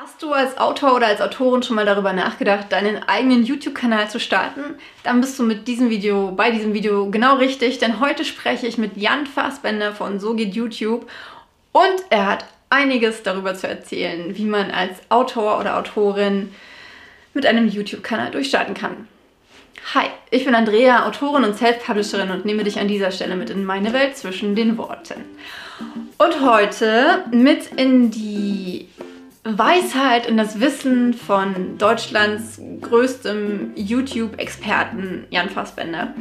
Hast du als Autor oder als Autorin schon mal darüber nachgedacht, deinen eigenen YouTube-Kanal zu starten? Dann bist du mit diesem Video, bei diesem Video genau richtig, denn heute spreche ich mit Jan Fassbender von So geht YouTube und er hat einiges darüber zu erzählen, wie man als Autor oder Autorin mit einem YouTube-Kanal durchstarten kann. Hi, ich bin Andrea, Autorin und Self-Publisherin und nehme dich an dieser Stelle mit in meine Welt zwischen den Worten. Und heute mit in die Weisheit in das Wissen von Deutschlands größtem YouTube-Experten Jan Fassbender,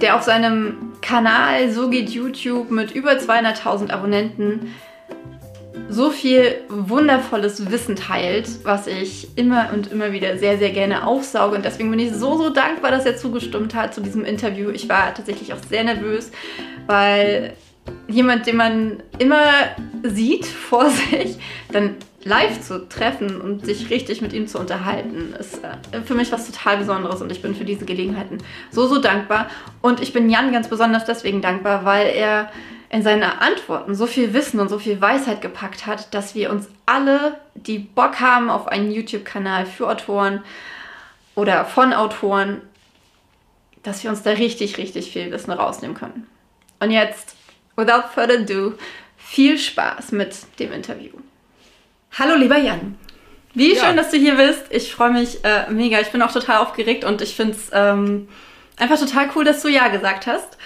der auf seinem Kanal So geht YouTube mit über 200.000 Abonnenten so viel wundervolles Wissen teilt, was ich immer und immer wieder sehr, sehr gerne aufsauge. Und deswegen bin ich so, so dankbar, dass er zugestimmt hat zu diesem Interview. Ich war tatsächlich auch sehr nervös, weil jemand, den man immer sieht vor sich, dann live zu treffen und sich richtig mit ihm zu unterhalten, ist äh, für mich was total Besonderes und ich bin für diese Gelegenheiten so, so dankbar. Und ich bin Jan ganz besonders deswegen dankbar, weil er in seine Antworten so viel Wissen und so viel Weisheit gepackt hat, dass wir uns alle, die Bock haben auf einen YouTube-Kanal für Autoren oder von Autoren, dass wir uns da richtig, richtig viel Wissen rausnehmen können. Und jetzt, without further ado, viel Spaß mit dem Interview. Hallo lieber Jan. Wie ja. schön, dass du hier bist. Ich freue mich äh, mega. Ich bin auch total aufgeregt und ich finde es ähm, einfach total cool, dass du Ja gesagt hast.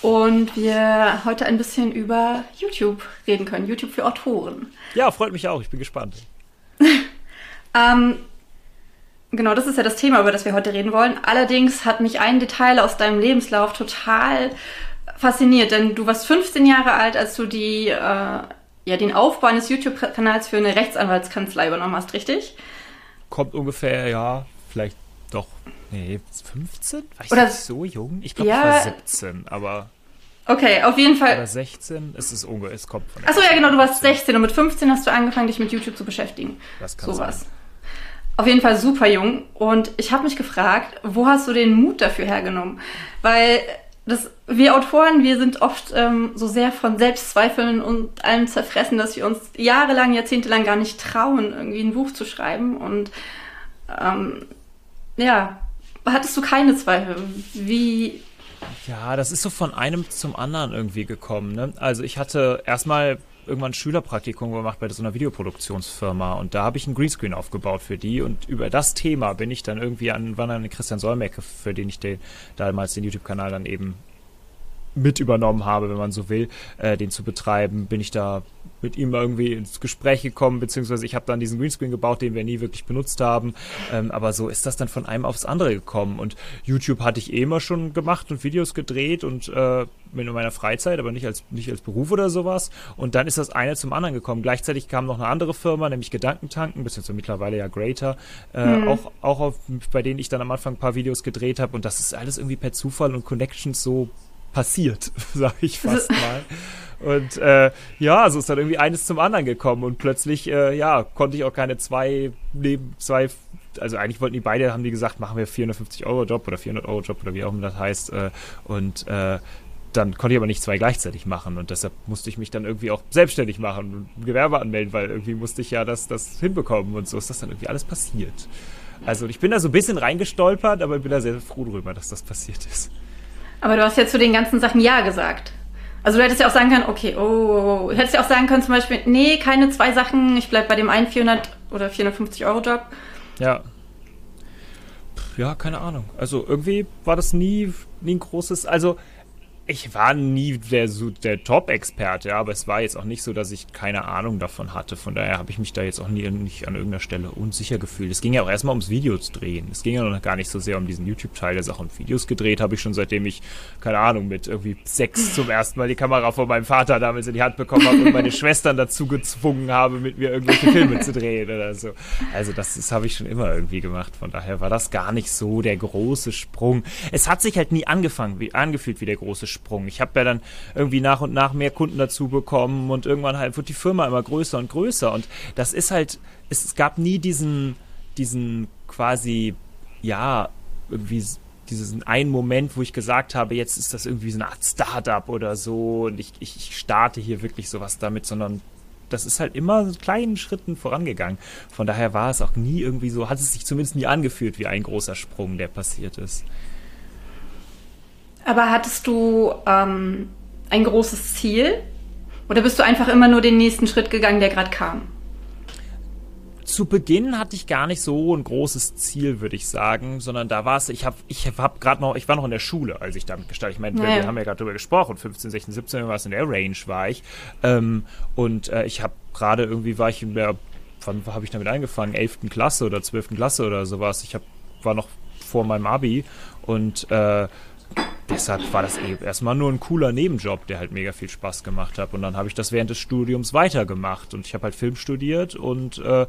Und wir heute ein bisschen über YouTube reden können. YouTube für Autoren. Ja, freut mich auch. Ich bin gespannt. ähm, genau, das ist ja das Thema, über das wir heute reden wollen. Allerdings hat mich ein Detail aus deinem Lebenslauf total fasziniert, denn du warst 15 Jahre alt, als du die äh, ja, den Aufbau eines YouTube-Kanals für eine Rechtsanwaltskanzlei übernommen hast, richtig? Kommt ungefähr, ja, vielleicht doch, nee, 15? War ich Oder, so jung? Ich glaube, ja, ich war 17, aber... Okay, auf jeden Fall. Oder 16, es ist ungefähr, es kommt von Achso, ja, genau, du warst 16 und mit 15 hast du angefangen, dich mit YouTube zu beschäftigen. Das kann Sowas. sein. Auf jeden Fall super jung. Und ich habe mich gefragt, wo hast du den Mut dafür hergenommen? Weil das, wir Autoren, wir sind oft ähm, so sehr von Selbstzweifeln und allem zerfressen, dass wir uns jahrelang, jahrzehntelang gar nicht trauen, irgendwie ein Buch zu schreiben. Und ähm, ja, hattest du keine Zweifel? Wie. Ja, das ist so von einem zum anderen irgendwie gekommen. Ne? Also ich hatte erstmal irgendwann Schülerpraktikum gemacht bei so einer Videoproduktionsfirma und da habe ich einen Greenscreen aufgebaut für die und über das Thema bin ich dann irgendwie an, wann an Christian Solmecke, für den ich den, damals den YouTube-Kanal dann eben mit übernommen habe, wenn man so will, äh, den zu betreiben, bin ich da mit ihm irgendwie ins Gespräch gekommen, beziehungsweise ich habe dann diesen Greenscreen gebaut, den wir nie wirklich benutzt haben. Ähm, aber so ist das dann von einem aufs andere gekommen. Und YouTube hatte ich eh immer schon gemacht und Videos gedreht und äh, in meiner Freizeit, aber nicht als, nicht als Beruf oder sowas. Und dann ist das eine zum anderen gekommen. Gleichzeitig kam noch eine andere Firma, nämlich Gedankentanken, beziehungsweise mittlerweile ja Greater, äh, mhm. auch, auch auf, bei denen ich dann am Anfang ein paar Videos gedreht habe. Und das ist alles irgendwie per Zufall und Connections so passiert, sage ich fast mal. Und äh, ja, so ist dann irgendwie eines zum anderen gekommen und plötzlich, äh, ja, konnte ich auch keine zwei neben zwei, also eigentlich wollten die beide, haben die gesagt, machen wir 450 Euro Job oder 400 Euro Job oder wie auch immer das heißt. Äh, und äh, dann konnte ich aber nicht zwei gleichzeitig machen und deshalb musste ich mich dann irgendwie auch selbstständig machen und Gewerbe anmelden, weil irgendwie musste ich ja das, das hinbekommen und so ist das dann irgendwie alles passiert. Also ich bin da so ein bisschen reingestolpert, aber ich bin da sehr froh drüber, dass das passiert ist. Aber du hast ja zu den ganzen Sachen Ja gesagt. Also du hättest ja auch sagen können, okay, oh, oh, oh. Du hättest ja auch sagen können zum Beispiel, nee, keine zwei Sachen, ich bleib bei dem einen 400 oder 450 Euro Job. Ja. Ja, keine Ahnung. Also irgendwie war das nie, nie ein großes, also ich war nie der, der Top-Experte, aber es war jetzt auch nicht so, dass ich keine Ahnung davon hatte. Von daher habe ich mich da jetzt auch nie nicht an irgendeiner Stelle unsicher gefühlt. Es ging ja auch erstmal ums Videos drehen. Es ging ja noch gar nicht so sehr um diesen YouTube-Teil der Sache. Und Videos gedreht habe ich schon seitdem ich, keine Ahnung, mit irgendwie sechs zum ersten Mal die Kamera von meinem Vater damals in die Hand bekommen habe und meine Schwestern dazu gezwungen habe, mit mir irgendwelche Filme zu drehen oder so. Also das, das habe ich schon immer irgendwie gemacht. Von daher war das gar nicht so der große Sprung. Es hat sich halt nie angefangen, wie, angefühlt wie der große Sprung. Ich habe ja dann irgendwie nach und nach mehr Kunden dazu bekommen und irgendwann halt wird die Firma immer größer und größer und das ist halt, es gab nie diesen, diesen quasi, ja, irgendwie diesen einen Moment, wo ich gesagt habe, jetzt ist das irgendwie so eine Art Startup oder so und ich, ich starte hier wirklich sowas damit, sondern das ist halt immer so kleinen Schritten vorangegangen. Von daher war es auch nie irgendwie so, hat es sich zumindest nie angefühlt wie ein großer Sprung, der passiert ist. Aber hattest du ähm, ein großes Ziel? Oder bist du einfach immer nur den nächsten Schritt gegangen, der gerade kam? zu Beginn hatte ich gar nicht so ein großes Ziel, würde ich sagen, sondern da war es, ich habe ich hab gerade noch, ich war noch in der Schule, als ich damit gestartet. Ich meine, ja. wir haben ja gerade darüber gesprochen, 15, 16, 17 war es in der Range war ich. Ähm, und äh, ich habe gerade irgendwie war ich in der, wann habe ich damit angefangen? 11. Klasse oder 12. Klasse oder sowas. Ich hab, war noch vor meinem Abi und äh, deshalb war das eh erstmal nur ein cooler Nebenjob, der halt mega viel Spaß gemacht hat. Und dann habe ich das während des Studiums weitergemacht. Und ich habe halt Film studiert und äh,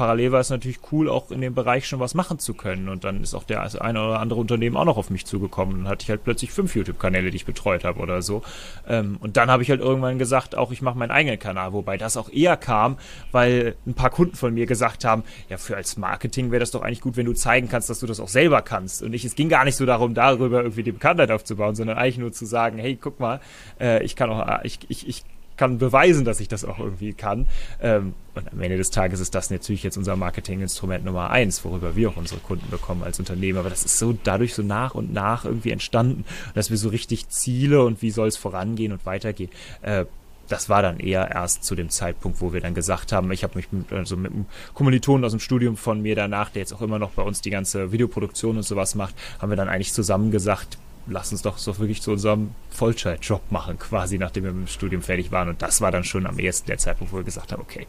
parallel war es natürlich cool, auch in dem Bereich schon was machen zu können. Und dann ist auch der eine oder andere Unternehmen auch noch auf mich zugekommen. Dann hatte ich halt plötzlich fünf YouTube-Kanäle, die ich betreut habe oder so. Ähm, und dann habe ich halt irgendwann gesagt, auch ich mache meinen eigenen Kanal, wobei das auch eher kam, weil ein paar Kunden von mir gesagt haben, ja, für als Marketing wäre das doch eigentlich gut, wenn du zeigen kannst, dass du das auch selber kannst. Und ich, es ging gar nicht so darum, darüber irgendwie die Bekanntheit aufzubauen, sondern eigentlich nur zu sagen, hey, guck mal, äh, ich kann auch, ich, ich, ich kann beweisen, dass ich das auch irgendwie kann. Ähm, und am Ende des Tages ist das natürlich jetzt unser Marketinginstrument Nummer eins, worüber wir auch unsere Kunden bekommen als Unternehmen. Aber das ist so dadurch so nach und nach irgendwie entstanden, dass wir so richtig Ziele und wie soll es vorangehen und weitergehen. Äh, das war dann eher erst zu dem Zeitpunkt, wo wir dann gesagt haben, ich habe mich mit, also mit einem Kommilitonen aus dem Studium von mir danach, der jetzt auch immer noch bei uns die ganze Videoproduktion und sowas macht, haben wir dann eigentlich zusammen gesagt, lass uns doch so wirklich zu unserem Vollzeitjob machen, quasi nachdem wir mit dem Studium fertig waren. Und das war dann schon am ersten der Zeitpunkt, wo wir gesagt haben, okay,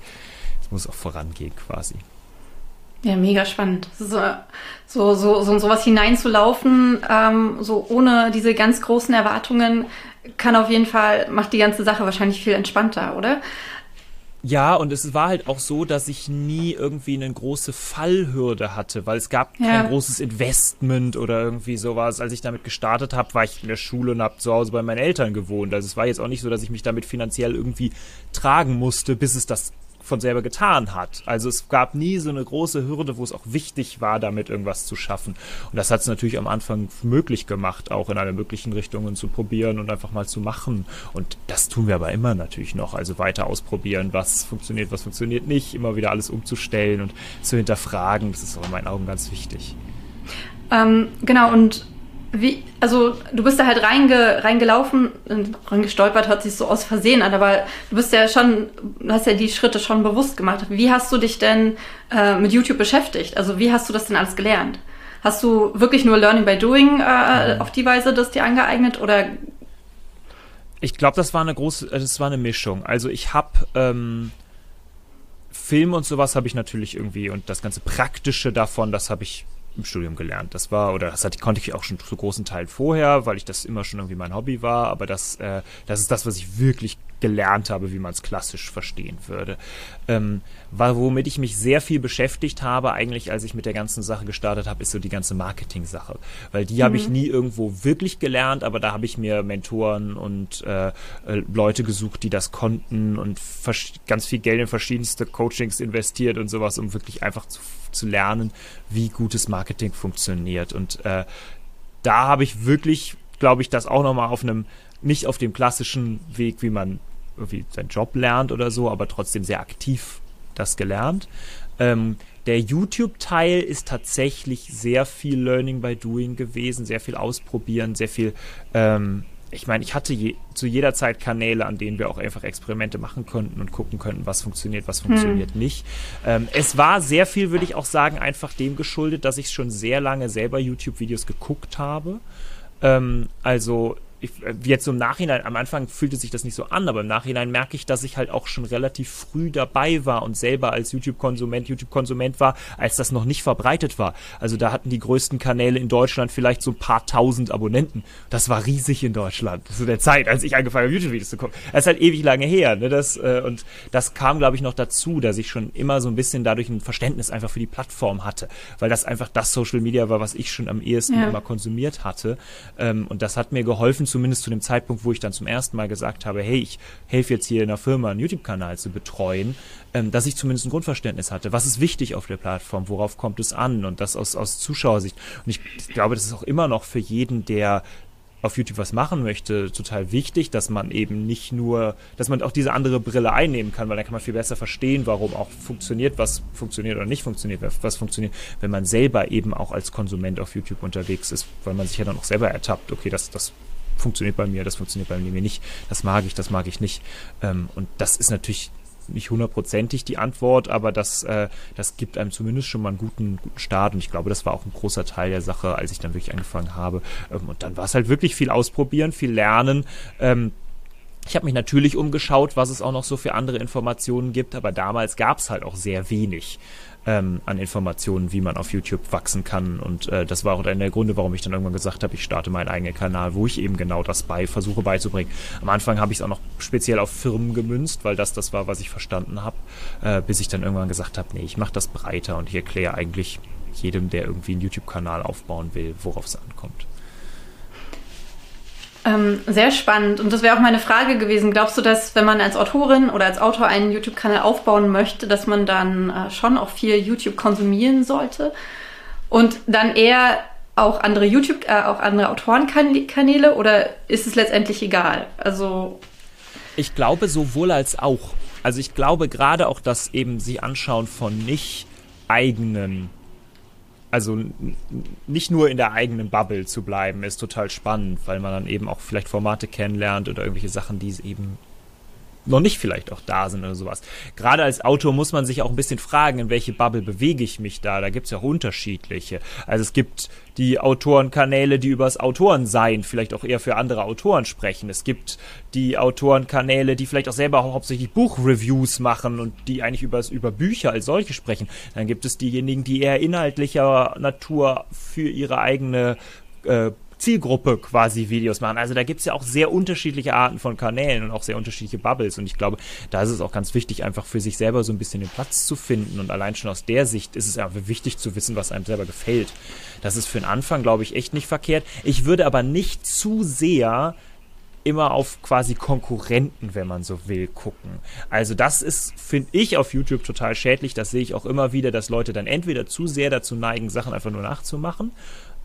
es muss auch vorangehen quasi. Ja, mega spannend. So, so, so, so sowas hineinzulaufen, ähm, so ohne diese ganz großen Erwartungen, kann auf jeden Fall, macht die ganze Sache wahrscheinlich viel entspannter, oder? Ja, und es war halt auch so, dass ich nie irgendwie eine große Fallhürde hatte, weil es gab ja. kein großes Investment oder irgendwie sowas. Als ich damit gestartet habe, war ich in der Schule und habe zu Hause bei meinen Eltern gewohnt. Also es war jetzt auch nicht so, dass ich mich damit finanziell irgendwie tragen musste, bis es das von selber getan hat. Also es gab nie so eine große Hürde, wo es auch wichtig war, damit irgendwas zu schaffen. Und das hat es natürlich am Anfang möglich gemacht, auch in alle möglichen Richtungen zu probieren und einfach mal zu machen. Und das tun wir aber immer natürlich noch. Also weiter ausprobieren, was funktioniert, was funktioniert nicht, immer wieder alles umzustellen und zu hinterfragen. Das ist auch in meinen Augen ganz wichtig. Ähm, genau, und wie, also du bist da halt reinge, reingelaufen, reingestolpert hört sich so aus Versehen an, aber du bist ja schon, du hast ja die Schritte schon bewusst gemacht. Wie hast du dich denn äh, mit YouTube beschäftigt? Also wie hast du das denn alles gelernt? Hast du wirklich nur Learning by Doing äh, auf die Weise das dir angeeignet oder? Ich glaube, das war eine große, äh, das war eine Mischung. Also ich habe ähm, Film und sowas habe ich natürlich irgendwie und das ganze Praktische davon, das habe ich im Studium gelernt. Das war, oder das hatte, konnte ich auch schon zu großen Teilen vorher, weil ich das immer schon irgendwie mein Hobby war, aber das, äh, das ist das, was ich wirklich gelernt habe, wie man es klassisch verstehen würde. Ähm, war, womit ich mich sehr viel beschäftigt habe, eigentlich als ich mit der ganzen Sache gestartet habe, ist so die ganze Marketing-Sache. Weil die mhm. habe ich nie irgendwo wirklich gelernt, aber da habe ich mir Mentoren und äh, äh Leute gesucht, die das konnten und ganz viel Geld in verschiedenste Coachings investiert und sowas, um wirklich einfach zu zu lernen, wie gutes Marketing funktioniert. Und äh, da habe ich wirklich, glaube ich, das auch nochmal auf einem, nicht auf dem klassischen Weg, wie man irgendwie seinen Job lernt oder so, aber trotzdem sehr aktiv das gelernt. Ähm, der YouTube-Teil ist tatsächlich sehr viel Learning by Doing gewesen, sehr viel ausprobieren, sehr viel ähm, ich meine, ich hatte je, zu jeder Zeit Kanäle, an denen wir auch einfach Experimente machen konnten und gucken könnten, was funktioniert, was funktioniert hm. nicht. Ähm, es war sehr viel, würde ich auch sagen, einfach dem geschuldet, dass ich schon sehr lange selber YouTube-Videos geguckt habe. Ähm, also ich, äh, jetzt so im Nachhinein, am Anfang fühlte sich das nicht so an, aber im Nachhinein merke ich, dass ich halt auch schon relativ früh dabei war und selber als YouTube-Konsument, YouTube-Konsument war, als das noch nicht verbreitet war. Also da hatten die größten Kanäle in Deutschland vielleicht so ein paar tausend Abonnenten. Das war riesig in Deutschland zu der Zeit, als ich angefangen habe, YouTube-Videos zu gucken. Das ist halt ewig lange her, ne? Das, äh, und das kam, glaube ich, noch dazu, dass ich schon immer so ein bisschen dadurch ein Verständnis einfach für die Plattform hatte, weil das einfach das Social Media war, was ich schon am ehesten ja. immer konsumiert hatte. Ähm, und das hat mir geholfen, zumindest zu dem Zeitpunkt, wo ich dann zum ersten Mal gesagt habe, hey, ich helfe jetzt hier in der Firma einen YouTube-Kanal zu betreuen, ähm, dass ich zumindest ein Grundverständnis hatte. Was ist wichtig auf der Plattform? Worauf kommt es an? Und das aus, aus Zuschauersicht. Und ich glaube, das ist auch immer noch für jeden, der auf YouTube was machen möchte, total wichtig, dass man eben nicht nur, dass man auch diese andere Brille einnehmen kann, weil dann kann man viel besser verstehen, warum auch funktioniert, was funktioniert oder nicht funktioniert, was funktioniert, wenn man selber eben auch als Konsument auf YouTube unterwegs ist, weil man sich ja dann auch selber ertappt, okay, das, das funktioniert bei mir, das funktioniert bei mir nicht, das mag ich, das mag ich nicht. Ähm, und das ist natürlich nicht hundertprozentig die Antwort, aber das, äh, das gibt einem zumindest schon mal einen guten, guten Start. Und ich glaube, das war auch ein großer Teil der Sache, als ich dann wirklich angefangen habe. Ähm, und dann war es halt wirklich viel ausprobieren, viel lernen. Ähm, ich habe mich natürlich umgeschaut, was es auch noch so für andere Informationen gibt, aber damals gab es halt auch sehr wenig ähm, an Informationen, wie man auf YouTube wachsen kann. Und äh, das war auch einer der Gründe, warum ich dann irgendwann gesagt habe, ich starte meinen eigenen Kanal, wo ich eben genau das bei versuche beizubringen. Am Anfang habe ich es auch noch speziell auf Firmen gemünzt, weil das das war, was ich verstanden habe, äh, bis ich dann irgendwann gesagt habe, nee, ich mache das breiter und ich erkläre eigentlich jedem, der irgendwie einen YouTube-Kanal aufbauen will, worauf es ankommt. Ähm, sehr spannend. Und das wäre auch meine Frage gewesen. Glaubst du, dass wenn man als Autorin oder als Autor einen YouTube-Kanal aufbauen möchte, dass man dann äh, schon auch viel YouTube konsumieren sollte? Und dann eher auch andere YouTube, äh, auch andere Autorenkanäle oder ist es letztendlich egal? Also. Ich glaube sowohl als auch. Also ich glaube gerade auch, dass eben sie anschauen von nicht eigenen also nicht nur in der eigenen Bubble zu bleiben, ist total spannend, weil man dann eben auch vielleicht Formate kennenlernt oder irgendwelche Sachen, die es eben noch nicht vielleicht auch da sind oder sowas. Gerade als Autor muss man sich auch ein bisschen fragen, in welche Bubble bewege ich mich da. Da gibt es ja auch unterschiedliche. Also es gibt die Autorenkanäle, die übers Autorensein vielleicht auch eher für andere Autoren sprechen. Es gibt die Autorenkanäle, die vielleicht auch selber auch hauptsächlich Buchreviews machen und die eigentlich übers, über Bücher als solche sprechen. Dann gibt es diejenigen, die eher inhaltlicher Natur für ihre eigene äh, Zielgruppe quasi Videos machen. Also da gibt es ja auch sehr unterschiedliche Arten von Kanälen und auch sehr unterschiedliche Bubbles. Und ich glaube, da ist es auch ganz wichtig, einfach für sich selber so ein bisschen den Platz zu finden. Und allein schon aus der Sicht ist es einfach wichtig zu wissen, was einem selber gefällt. Das ist für den Anfang, glaube ich, echt nicht verkehrt. Ich würde aber nicht zu sehr immer auf quasi Konkurrenten, wenn man so will, gucken. Also das ist, finde ich, auf YouTube total schädlich. Das sehe ich auch immer wieder, dass Leute dann entweder zu sehr dazu neigen, Sachen einfach nur nachzumachen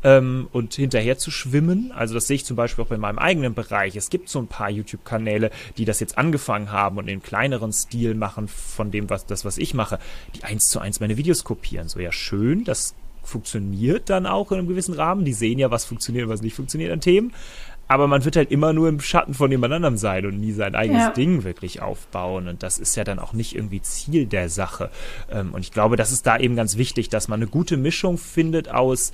ähm, und hinterher zu schwimmen. Also das sehe ich zum Beispiel auch bei meinem eigenen Bereich. Es gibt so ein paar YouTube-Kanäle, die das jetzt angefangen haben und in kleineren Stil machen von dem, was das, was ich mache, die eins zu eins meine Videos kopieren. So ja schön, das funktioniert dann auch in einem gewissen Rahmen. Die sehen ja, was funktioniert und was nicht funktioniert an Themen. Aber man wird halt immer nur im Schatten von jemand anderem sein und nie sein eigenes ja. Ding wirklich aufbauen. Und das ist ja dann auch nicht irgendwie Ziel der Sache. Ähm, und ich glaube, das ist da eben ganz wichtig, dass man eine gute Mischung findet aus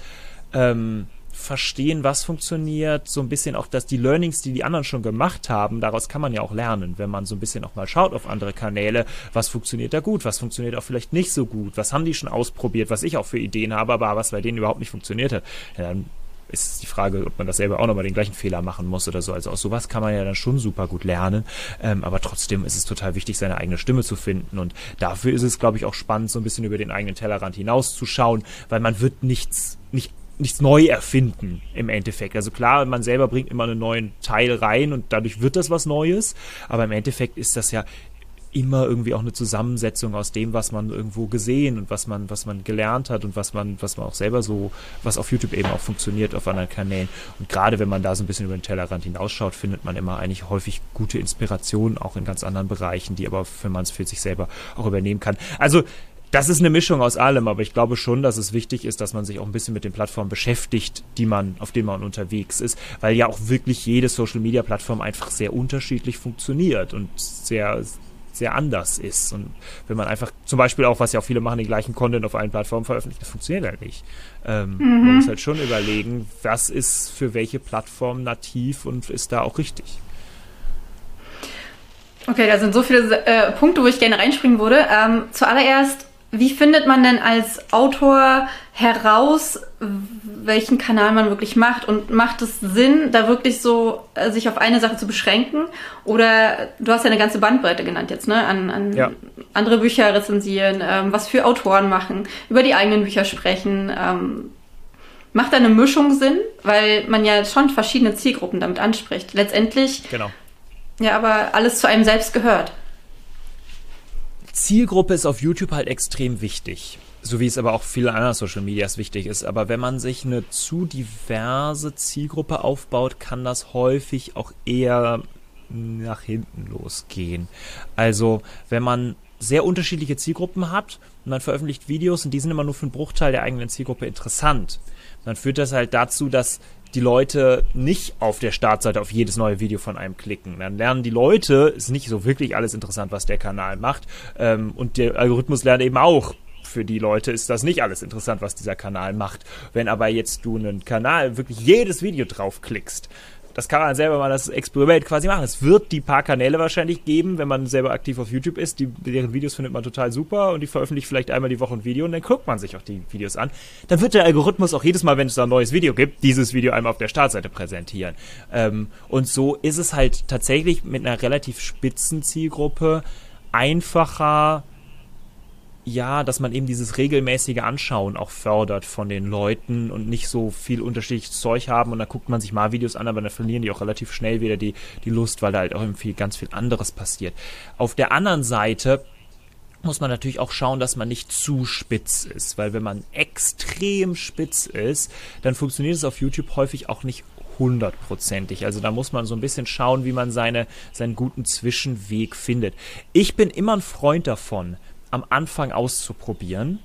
ähm, verstehen, was funktioniert, so ein bisschen auch, dass die Learnings, die die anderen schon gemacht haben, daraus kann man ja auch lernen, wenn man so ein bisschen auch mal schaut auf andere Kanäle, was funktioniert da gut, was funktioniert auch vielleicht nicht so gut, was haben die schon ausprobiert, was ich auch für Ideen habe, aber was bei denen überhaupt nicht funktioniert hat. Dann ist die Frage, ob man das selber auch nochmal den gleichen Fehler machen muss oder so. Also aus sowas kann man ja dann schon super gut lernen. Ähm, aber trotzdem ist es total wichtig, seine eigene Stimme zu finden. Und dafür ist es, glaube ich, auch spannend, so ein bisschen über den eigenen Tellerrand hinauszuschauen, weil man wird nichts, nicht nichts neu erfinden im Endeffekt. Also klar, man selber bringt immer einen neuen Teil rein und dadurch wird das was Neues, aber im Endeffekt ist das ja immer irgendwie auch eine Zusammensetzung aus dem, was man irgendwo gesehen und was man, was man gelernt hat und was man, was man auch selber so, was auf YouTube eben auch funktioniert auf anderen Kanälen. Und gerade wenn man da so ein bisschen über den Tellerrand hinausschaut, findet man immer eigentlich häufig gute Inspirationen auch in ganz anderen Bereichen, die aber, wenn man es für sich selber auch übernehmen kann. Also das ist eine Mischung aus allem, aber ich glaube schon, dass es wichtig ist, dass man sich auch ein bisschen mit den Plattformen beschäftigt, die man, auf denen man unterwegs ist, weil ja auch wirklich jede Social Media Plattform einfach sehr unterschiedlich funktioniert und sehr, sehr anders ist. Und wenn man einfach, zum Beispiel auch, was ja auch viele machen, den gleichen Content auf allen Plattformen veröffentlicht, das funktioniert halt nicht. Ähm, mhm. Man muss halt schon überlegen, was ist für welche Plattform nativ und ist da auch richtig. Okay, da sind so viele äh, Punkte, wo ich gerne reinspringen würde. Ähm, zuallererst, wie findet man denn als Autor heraus, welchen Kanal man wirklich macht? Und macht es Sinn, da wirklich so äh, sich auf eine Sache zu beschränken? Oder du hast ja eine ganze Bandbreite genannt jetzt, ne? An, an ja. andere Bücher rezensieren, ähm, was für Autoren machen, über die eigenen Bücher sprechen. Ähm, macht da eine Mischung Sinn? Weil man ja schon verschiedene Zielgruppen damit anspricht. Letztendlich. Genau. Ja, aber alles zu einem selbst gehört Zielgruppe ist auf YouTube halt extrem wichtig. So wie es aber auch viele andere Social Medias wichtig ist. Aber wenn man sich eine zu diverse Zielgruppe aufbaut, kann das häufig auch eher nach hinten losgehen. Also, wenn man sehr unterschiedliche Zielgruppen hat und man veröffentlicht Videos und die sind immer nur für einen Bruchteil der eigenen Zielgruppe interessant, dann führt das halt dazu, dass die Leute nicht auf der Startseite auf jedes neue Video von einem klicken. Dann lernen die Leute, ist nicht so wirklich alles interessant, was der Kanal macht. Ähm, und der Algorithmus lernt eben auch, für die Leute ist das nicht alles interessant, was dieser Kanal macht. Wenn aber jetzt du einen Kanal wirklich jedes Video draufklickst, das kann man selber mal das Experiment quasi machen. Es wird die paar Kanäle wahrscheinlich geben, wenn man selber aktiv auf YouTube ist. Die, deren Videos findet man total super und die veröffentlichen vielleicht einmal die Woche ein Video und dann guckt man sich auch die Videos an. Dann wird der Algorithmus auch jedes Mal, wenn es da ein neues Video gibt, dieses Video einmal auf der Startseite präsentieren. Ähm, und so ist es halt tatsächlich mit einer relativ spitzen Zielgruppe einfacher, ja, dass man eben dieses regelmäßige Anschauen auch fördert von den Leuten und nicht so viel unterschiedliches Zeug haben und dann guckt man sich mal Videos an, aber dann verlieren die auch relativ schnell wieder die, die Lust, weil da halt auch irgendwie ganz viel anderes passiert. Auf der anderen Seite muss man natürlich auch schauen, dass man nicht zu spitz ist, weil wenn man extrem spitz ist, dann funktioniert es auf YouTube häufig auch nicht hundertprozentig. Also da muss man so ein bisschen schauen, wie man seine, seinen guten Zwischenweg findet. Ich bin immer ein Freund davon, am Anfang auszuprobieren,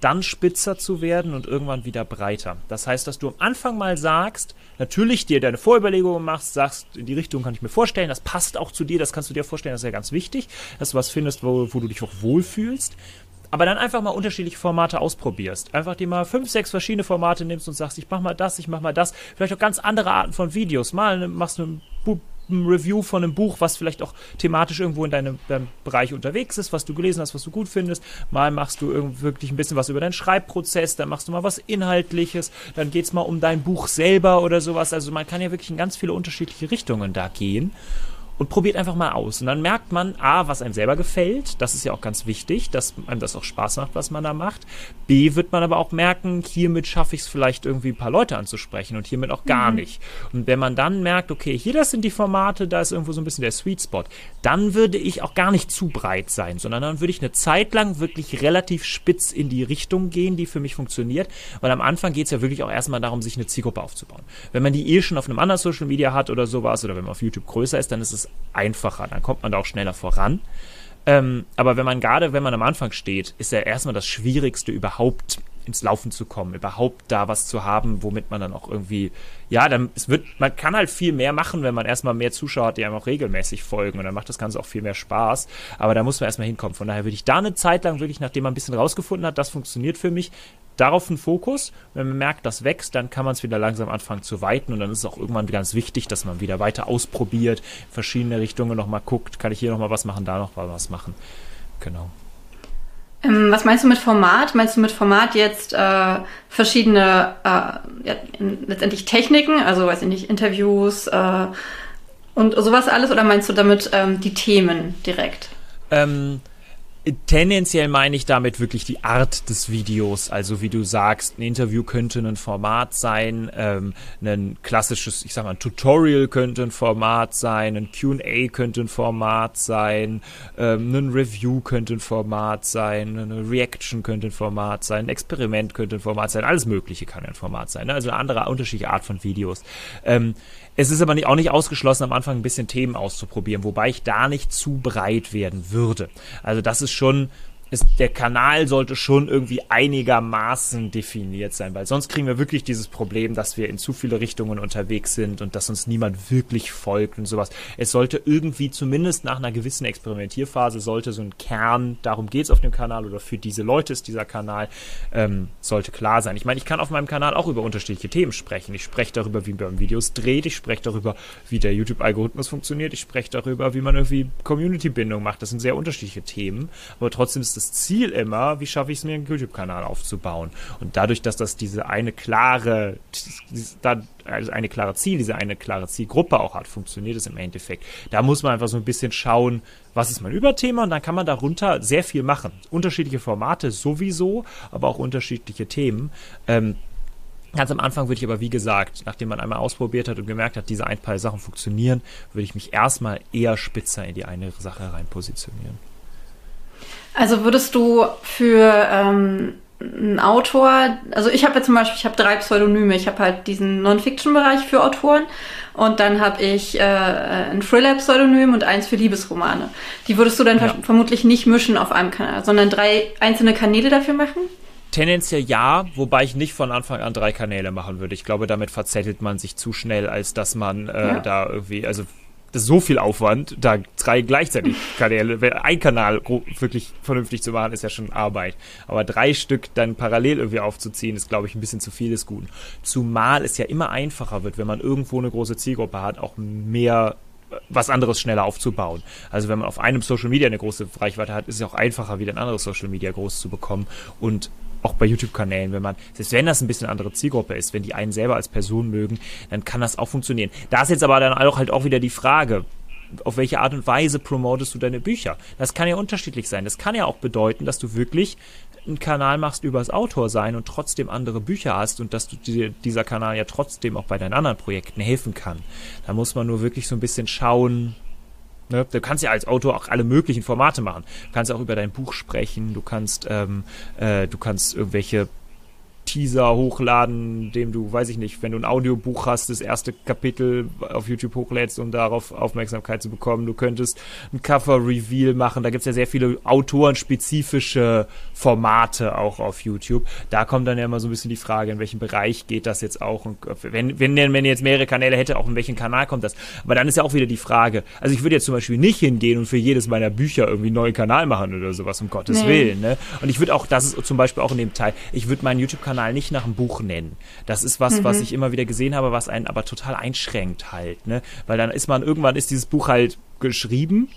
dann spitzer zu werden und irgendwann wieder breiter. Das heißt, dass du am Anfang mal sagst, natürlich dir deine Vorüberlegungen machst, sagst, in die Richtung kann ich mir vorstellen, das passt auch zu dir, das kannst du dir vorstellen, das ist ja ganz wichtig, dass du was findest, wo, wo du dich auch wohlfühlst. Aber dann einfach mal unterschiedliche Formate ausprobierst. Einfach dir mal fünf, sechs verschiedene Formate nimmst und sagst, ich mach mal das, ich mach mal das. Vielleicht auch ganz andere Arten von Videos. Mal machst du ein Review von einem Buch, was vielleicht auch thematisch irgendwo in deinem, deinem, Bereich unterwegs ist, was du gelesen hast, was du gut findest. Mal machst du wirklich ein bisschen was über deinen Schreibprozess, dann machst du mal was Inhaltliches, dann geht es mal um dein Buch selber oder sowas. Also man kann ja wirklich in ganz viele unterschiedliche Richtungen da gehen und probiert einfach mal aus. Und dann merkt man, A, was einem selber gefällt. Das ist ja auch ganz wichtig, dass einem das auch Spaß macht, was man da macht. B, wird man aber auch merken, hiermit schaffe ich es vielleicht irgendwie ein paar Leute anzusprechen und hiermit auch gar mhm. nicht. Und wenn man dann merkt, okay, hier das sind die Formate, da ist irgendwo so ein bisschen der Sweet Spot, dann würde ich auch gar nicht zu breit sein, sondern dann würde ich eine Zeit lang wirklich relativ spitz in die Richtung gehen, die für mich funktioniert. Weil am Anfang geht es ja wirklich auch erstmal darum, sich eine Zielgruppe aufzubauen. Wenn man die eh schon auf einem anderen Social Media hat oder sowas, oder wenn man auf YouTube größer ist, dann ist es einfacher, dann kommt man da auch schneller voran. Ähm, aber wenn man gerade, wenn man am Anfang steht, ist ja erstmal das Schwierigste überhaupt ins Laufen zu kommen, überhaupt da was zu haben, womit man dann auch irgendwie, ja, dann es wird, man kann halt viel mehr machen, wenn man erstmal mehr Zuschauer hat, die einem auch regelmäßig folgen und dann macht das Ganze auch viel mehr Spaß. Aber da muss man erstmal hinkommen. Von daher würde ich da eine Zeit lang wirklich, nachdem man ein bisschen rausgefunden hat, das funktioniert für mich, darauf einen Fokus. Wenn man merkt, das wächst, dann kann man es wieder langsam anfangen zu weiten und dann ist es auch irgendwann ganz wichtig, dass man wieder weiter ausprobiert, verschiedene Richtungen nochmal guckt, kann ich hier nochmal was machen, da noch mal was machen. Genau. Ähm, was meinst du mit Format? Meinst du mit Format jetzt äh, verschiedene, äh, ja, letztendlich Techniken, also weiß ich nicht, Interviews äh, und sowas alles, oder meinst du damit ähm, die Themen direkt? Ähm, Tendenziell meine ich damit wirklich die Art des Videos, also wie du sagst, ein Interview könnte ein Format sein, ähm, ein klassisches, ich sag mal, ein Tutorial könnte ein Format sein, ein Q&A könnte ein Format sein, ähm, ein Review könnte ein Format sein, eine Reaction könnte ein Format sein, ein Experiment könnte ein Format sein, alles Mögliche kann ein Format sein, ne? also eine andere, unterschiedliche Art von Videos. Ähm, es ist aber nicht, auch nicht ausgeschlossen, am Anfang ein bisschen Themen auszuprobieren, wobei ich da nicht zu breit werden würde. Also das ist schon ist, der Kanal sollte schon irgendwie einigermaßen definiert sein, weil sonst kriegen wir wirklich dieses Problem, dass wir in zu viele Richtungen unterwegs sind und dass uns niemand wirklich folgt und sowas. Es sollte irgendwie zumindest nach einer gewissen Experimentierphase sollte so ein Kern, darum geht es auf dem Kanal oder für diese Leute ist dieser Kanal, ähm, sollte klar sein. Ich meine, ich kann auf meinem Kanal auch über unterschiedliche Themen sprechen. Ich spreche darüber, wie man Videos dreht, ich spreche darüber, wie der YouTube-Algorithmus funktioniert, ich spreche darüber, wie man irgendwie Community-Bindung macht. Das sind sehr unterschiedliche Themen, aber trotzdem ist das Ziel immer, wie schaffe ich es mir, einen YouTube-Kanal aufzubauen. Und dadurch, dass das diese eine klare, also eine klare Ziel, diese eine klare Zielgruppe auch hat, funktioniert es im Endeffekt. Da muss man einfach so ein bisschen schauen, was ist mein Überthema und dann kann man darunter sehr viel machen. Unterschiedliche Formate sowieso, aber auch unterschiedliche Themen. Ähm, Ganz am Anfang würde ich aber, wie gesagt, nachdem man einmal ausprobiert hat und gemerkt hat, diese ein paar Sachen funktionieren, würde ich mich erstmal eher spitzer in die eine Sache rein positionieren. Also würdest du für ähm, einen Autor, also ich habe ja zum Beispiel, ich habe drei Pseudonyme. Ich habe halt diesen Non-Fiction-Bereich für Autoren und dann habe ich äh, ein Thriller-Pseudonym und eins für Liebesromane. Die würdest du dann ja. vermutlich nicht mischen auf einem Kanal, sondern drei einzelne Kanäle dafür machen? Tendenziell ja, wobei ich nicht von Anfang an drei Kanäle machen würde. Ich glaube, damit verzettelt man sich zu schnell, als dass man äh, ja. da irgendwie, also das ist so viel Aufwand, da drei gleichzeitig Kanäle, ein Kanal wirklich vernünftig zu machen, ist ja schon Arbeit. Aber drei Stück dann parallel irgendwie aufzuziehen, ist, glaube ich, ein bisschen zu viel des Guten. Zumal es ja immer einfacher wird, wenn man irgendwo eine große Zielgruppe hat, auch mehr äh, was anderes schneller aufzubauen. Also wenn man auf einem Social Media eine große Reichweite hat, ist es auch einfacher, wieder ein anderes Social Media groß zu bekommen. Und auch bei YouTube-Kanälen, wenn man, selbst wenn das ein bisschen andere Zielgruppe ist, wenn die einen selber als Person mögen, dann kann das auch funktionieren. Da ist jetzt aber dann auch halt auch wieder die Frage, auf welche Art und Weise promotest du deine Bücher? Das kann ja unterschiedlich sein. Das kann ja auch bedeuten, dass du wirklich einen Kanal machst übers Autor sein und trotzdem andere Bücher hast und dass du dir dieser Kanal ja trotzdem auch bei deinen anderen Projekten helfen kann. Da muss man nur wirklich so ein bisschen schauen, Ne? Du kannst ja als Autor auch alle möglichen Formate machen. Du kannst auch über dein Buch sprechen, du kannst, ähm, äh, du kannst irgendwelche Teaser hochladen, dem du, weiß ich nicht, wenn du ein Audiobuch hast, das erste Kapitel auf YouTube hochlädst, um darauf Aufmerksamkeit zu bekommen. Du könntest ein Cover-Reveal machen. Da gibt es ja sehr viele autorenspezifische Formate auch auf YouTube. Da kommt dann ja immer so ein bisschen die Frage, in welchem Bereich geht das jetzt auch? Und wenn, wenn, wenn ihr jetzt mehrere Kanäle hätte, auch in welchen Kanal kommt das? Aber dann ist ja auch wieder die Frage, also ich würde jetzt zum Beispiel nicht hingehen und für jedes meiner Bücher irgendwie einen neuen Kanal machen oder sowas, um Gottes nee. Willen. Ne? Und ich würde auch, das ist zum Beispiel auch in dem Teil, ich würde meinen YouTube-Kanal Kanal nicht nach einem Buch nennen. Das ist was, mhm. was ich immer wieder gesehen habe, was einen aber total einschränkt halt, ne? Weil dann ist man, irgendwann ist dieses Buch halt geschrieben,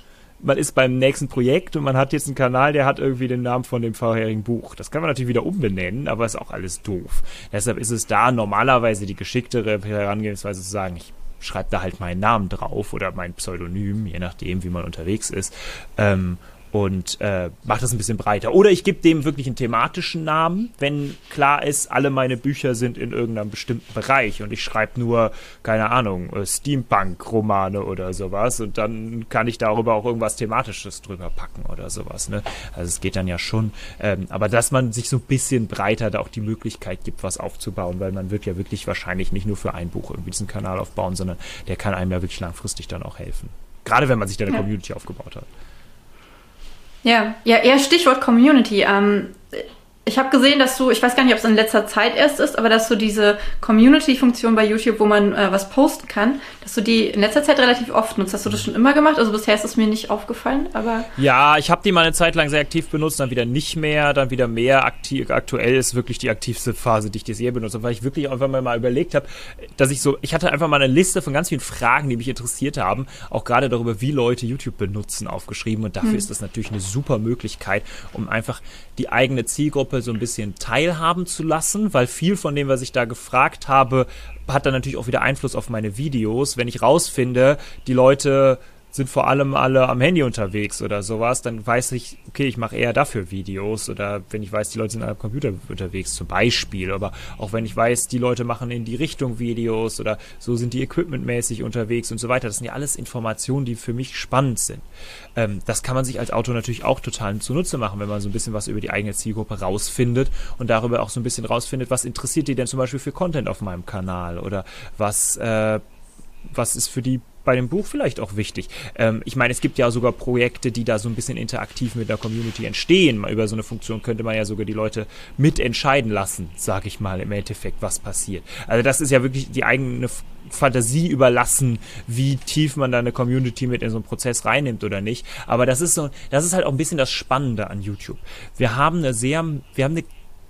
man ist beim nächsten Projekt und man hat jetzt einen Kanal, der hat irgendwie den Namen von dem vorherigen Buch. Das kann man natürlich wieder umbenennen, aber ist auch alles doof. Deshalb ist es da normalerweise die geschicktere Herangehensweise zu sagen, ich schreibe da halt meinen Namen drauf oder mein Pseudonym, je nachdem, wie man unterwegs ist. Ähm, und äh, mache das ein bisschen breiter. Oder ich gebe dem wirklich einen thematischen Namen, wenn klar ist, alle meine Bücher sind in irgendeinem bestimmten Bereich und ich schreibe nur, keine Ahnung, äh, Steampunk-Romane oder sowas und dann kann ich darüber auch irgendwas Thematisches drüber packen oder sowas. Ne? Also es geht dann ja schon, ähm, aber dass man sich so ein bisschen breiter da auch die Möglichkeit gibt, was aufzubauen, weil man wird ja wirklich wahrscheinlich nicht nur für ein Buch irgendwie diesen Kanal aufbauen, sondern der kann einem ja wirklich langfristig dann auch helfen. Gerade wenn man sich da eine ja. Community aufgebaut hat. Ja, ja, eher Stichwort Community. Ähm, ich habe gesehen, dass du, ich weiß gar nicht, ob es in letzter Zeit erst ist, aber dass du diese Community-Funktion bei YouTube, wo man äh, was posten kann, dass du die in letzter Zeit relativ oft nutzt. Hast du das schon immer gemacht? Also bisher ist es mir nicht aufgefallen, aber. Ja, ich habe die mal eine Zeit lang sehr aktiv benutzt, dann wieder nicht mehr, dann wieder mehr aktiv. Aktuell ist wirklich die aktivste Phase, die ich das je benutze, weil ich wirklich einfach mal überlegt habe, dass ich so, ich hatte einfach mal eine Liste von ganz vielen Fragen, die mich interessiert haben, auch gerade darüber, wie Leute YouTube benutzen, aufgeschrieben. Und dafür hm. ist das natürlich eine super Möglichkeit, um einfach die eigene Zielgruppe so ein bisschen teilhaben zu lassen, weil viel von dem, was ich da gefragt habe, hat dann natürlich auch wieder Einfluss auf meine Videos. Wenn ich rausfinde, die Leute sind vor allem alle am Handy unterwegs oder sowas, dann weiß ich, okay, ich mache eher dafür Videos oder wenn ich weiß, die Leute sind am Computer unterwegs zum Beispiel, aber auch wenn ich weiß, die Leute machen in die Richtung Videos oder so sind die equipmentmäßig unterwegs und so weiter, das sind ja alles Informationen, die für mich spannend sind. Ähm, das kann man sich als Autor natürlich auch total zunutze machen, wenn man so ein bisschen was über die eigene Zielgruppe rausfindet und darüber auch so ein bisschen rausfindet, was interessiert die denn zum Beispiel für Content auf meinem Kanal oder was, äh, was ist für die bei dem Buch vielleicht auch wichtig. Ähm, ich meine, es gibt ja sogar Projekte, die da so ein bisschen interaktiv mit der Community entstehen. Über so eine Funktion könnte man ja sogar die Leute mitentscheiden lassen, sage ich mal im Endeffekt, was passiert. Also das ist ja wirklich die eigene Fantasie überlassen, wie tief man da eine Community mit in so einen Prozess reinnimmt oder nicht. Aber das ist so, das ist halt auch ein bisschen das Spannende an YouTube. Wir haben eine sehr, wir haben eine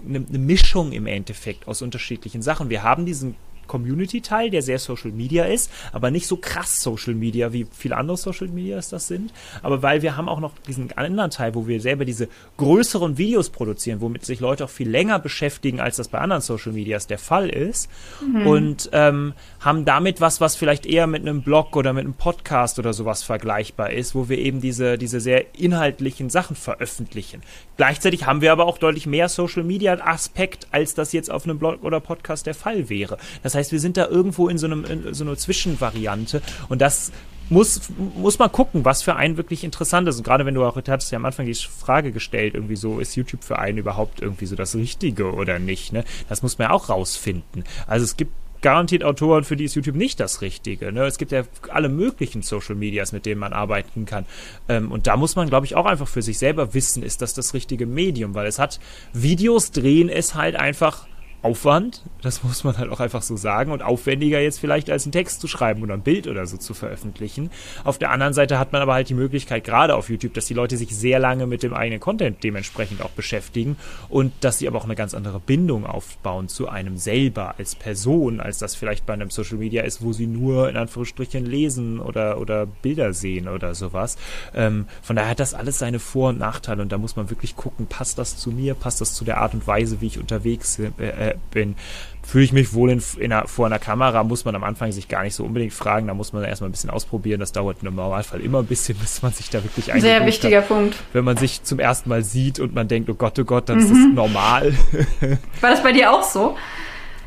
eine, eine Mischung im Endeffekt aus unterschiedlichen Sachen. Wir haben diesen Community-Teil, der sehr Social Media ist, aber nicht so krass Social Media, wie viele andere Social Medias das sind. Aber weil wir haben auch noch diesen anderen Teil, wo wir selber diese größeren Videos produzieren, womit sich Leute auch viel länger beschäftigen, als das bei anderen Social Medias der Fall ist. Mhm. Und ähm, haben damit was, was vielleicht eher mit einem Blog oder mit einem Podcast oder sowas vergleichbar ist, wo wir eben diese, diese sehr inhaltlichen Sachen veröffentlichen. Gleichzeitig haben wir aber auch deutlich mehr Social Media Aspekt, als das jetzt auf einem Blog oder Podcast der Fall wäre. Das heißt, wir sind da irgendwo in so, einem, in so einer Zwischenvariante und das muss, muss man gucken, was für einen wirklich interessant ist. Und gerade wenn du auch, du hattest ja am Anfang die Frage gestellt, irgendwie so, ist YouTube für einen überhaupt irgendwie so das Richtige oder nicht, ne? Das muss man ja auch rausfinden. Also es gibt garantiert Autoren, für die ist YouTube nicht das Richtige. Ne? Es gibt ja alle möglichen Social Medias, mit denen man arbeiten kann. Ähm, und da muss man, glaube ich, auch einfach für sich selber wissen, ist das das richtige Medium, weil es hat, Videos drehen es halt einfach Aufwand, das muss man halt auch einfach so sagen, und aufwendiger jetzt vielleicht als einen Text zu schreiben oder ein Bild oder so zu veröffentlichen. Auf der anderen Seite hat man aber halt die Möglichkeit, gerade auf YouTube, dass die Leute sich sehr lange mit dem eigenen Content dementsprechend auch beschäftigen und dass sie aber auch eine ganz andere Bindung aufbauen zu einem selber als Person, als das vielleicht bei einem Social Media ist, wo sie nur in Anführungsstrichen lesen oder, oder Bilder sehen oder sowas. Ähm, von daher hat das alles seine Vor- und Nachteile und da muss man wirklich gucken, passt das zu mir, passt das zu der Art und Weise, wie ich unterwegs äh, bin, fühle ich mich wohl in, in einer, vor einer Kamera, muss man am Anfang sich gar nicht so unbedingt fragen, da muss man erstmal ein bisschen ausprobieren, das dauert im Normalfall immer ein bisschen, bis man sich da wirklich Sehr wichtiger hat. Punkt. Wenn man sich zum ersten Mal sieht und man denkt, oh Gott, oh Gott, dann mhm. ist das normal. War das bei dir auch so?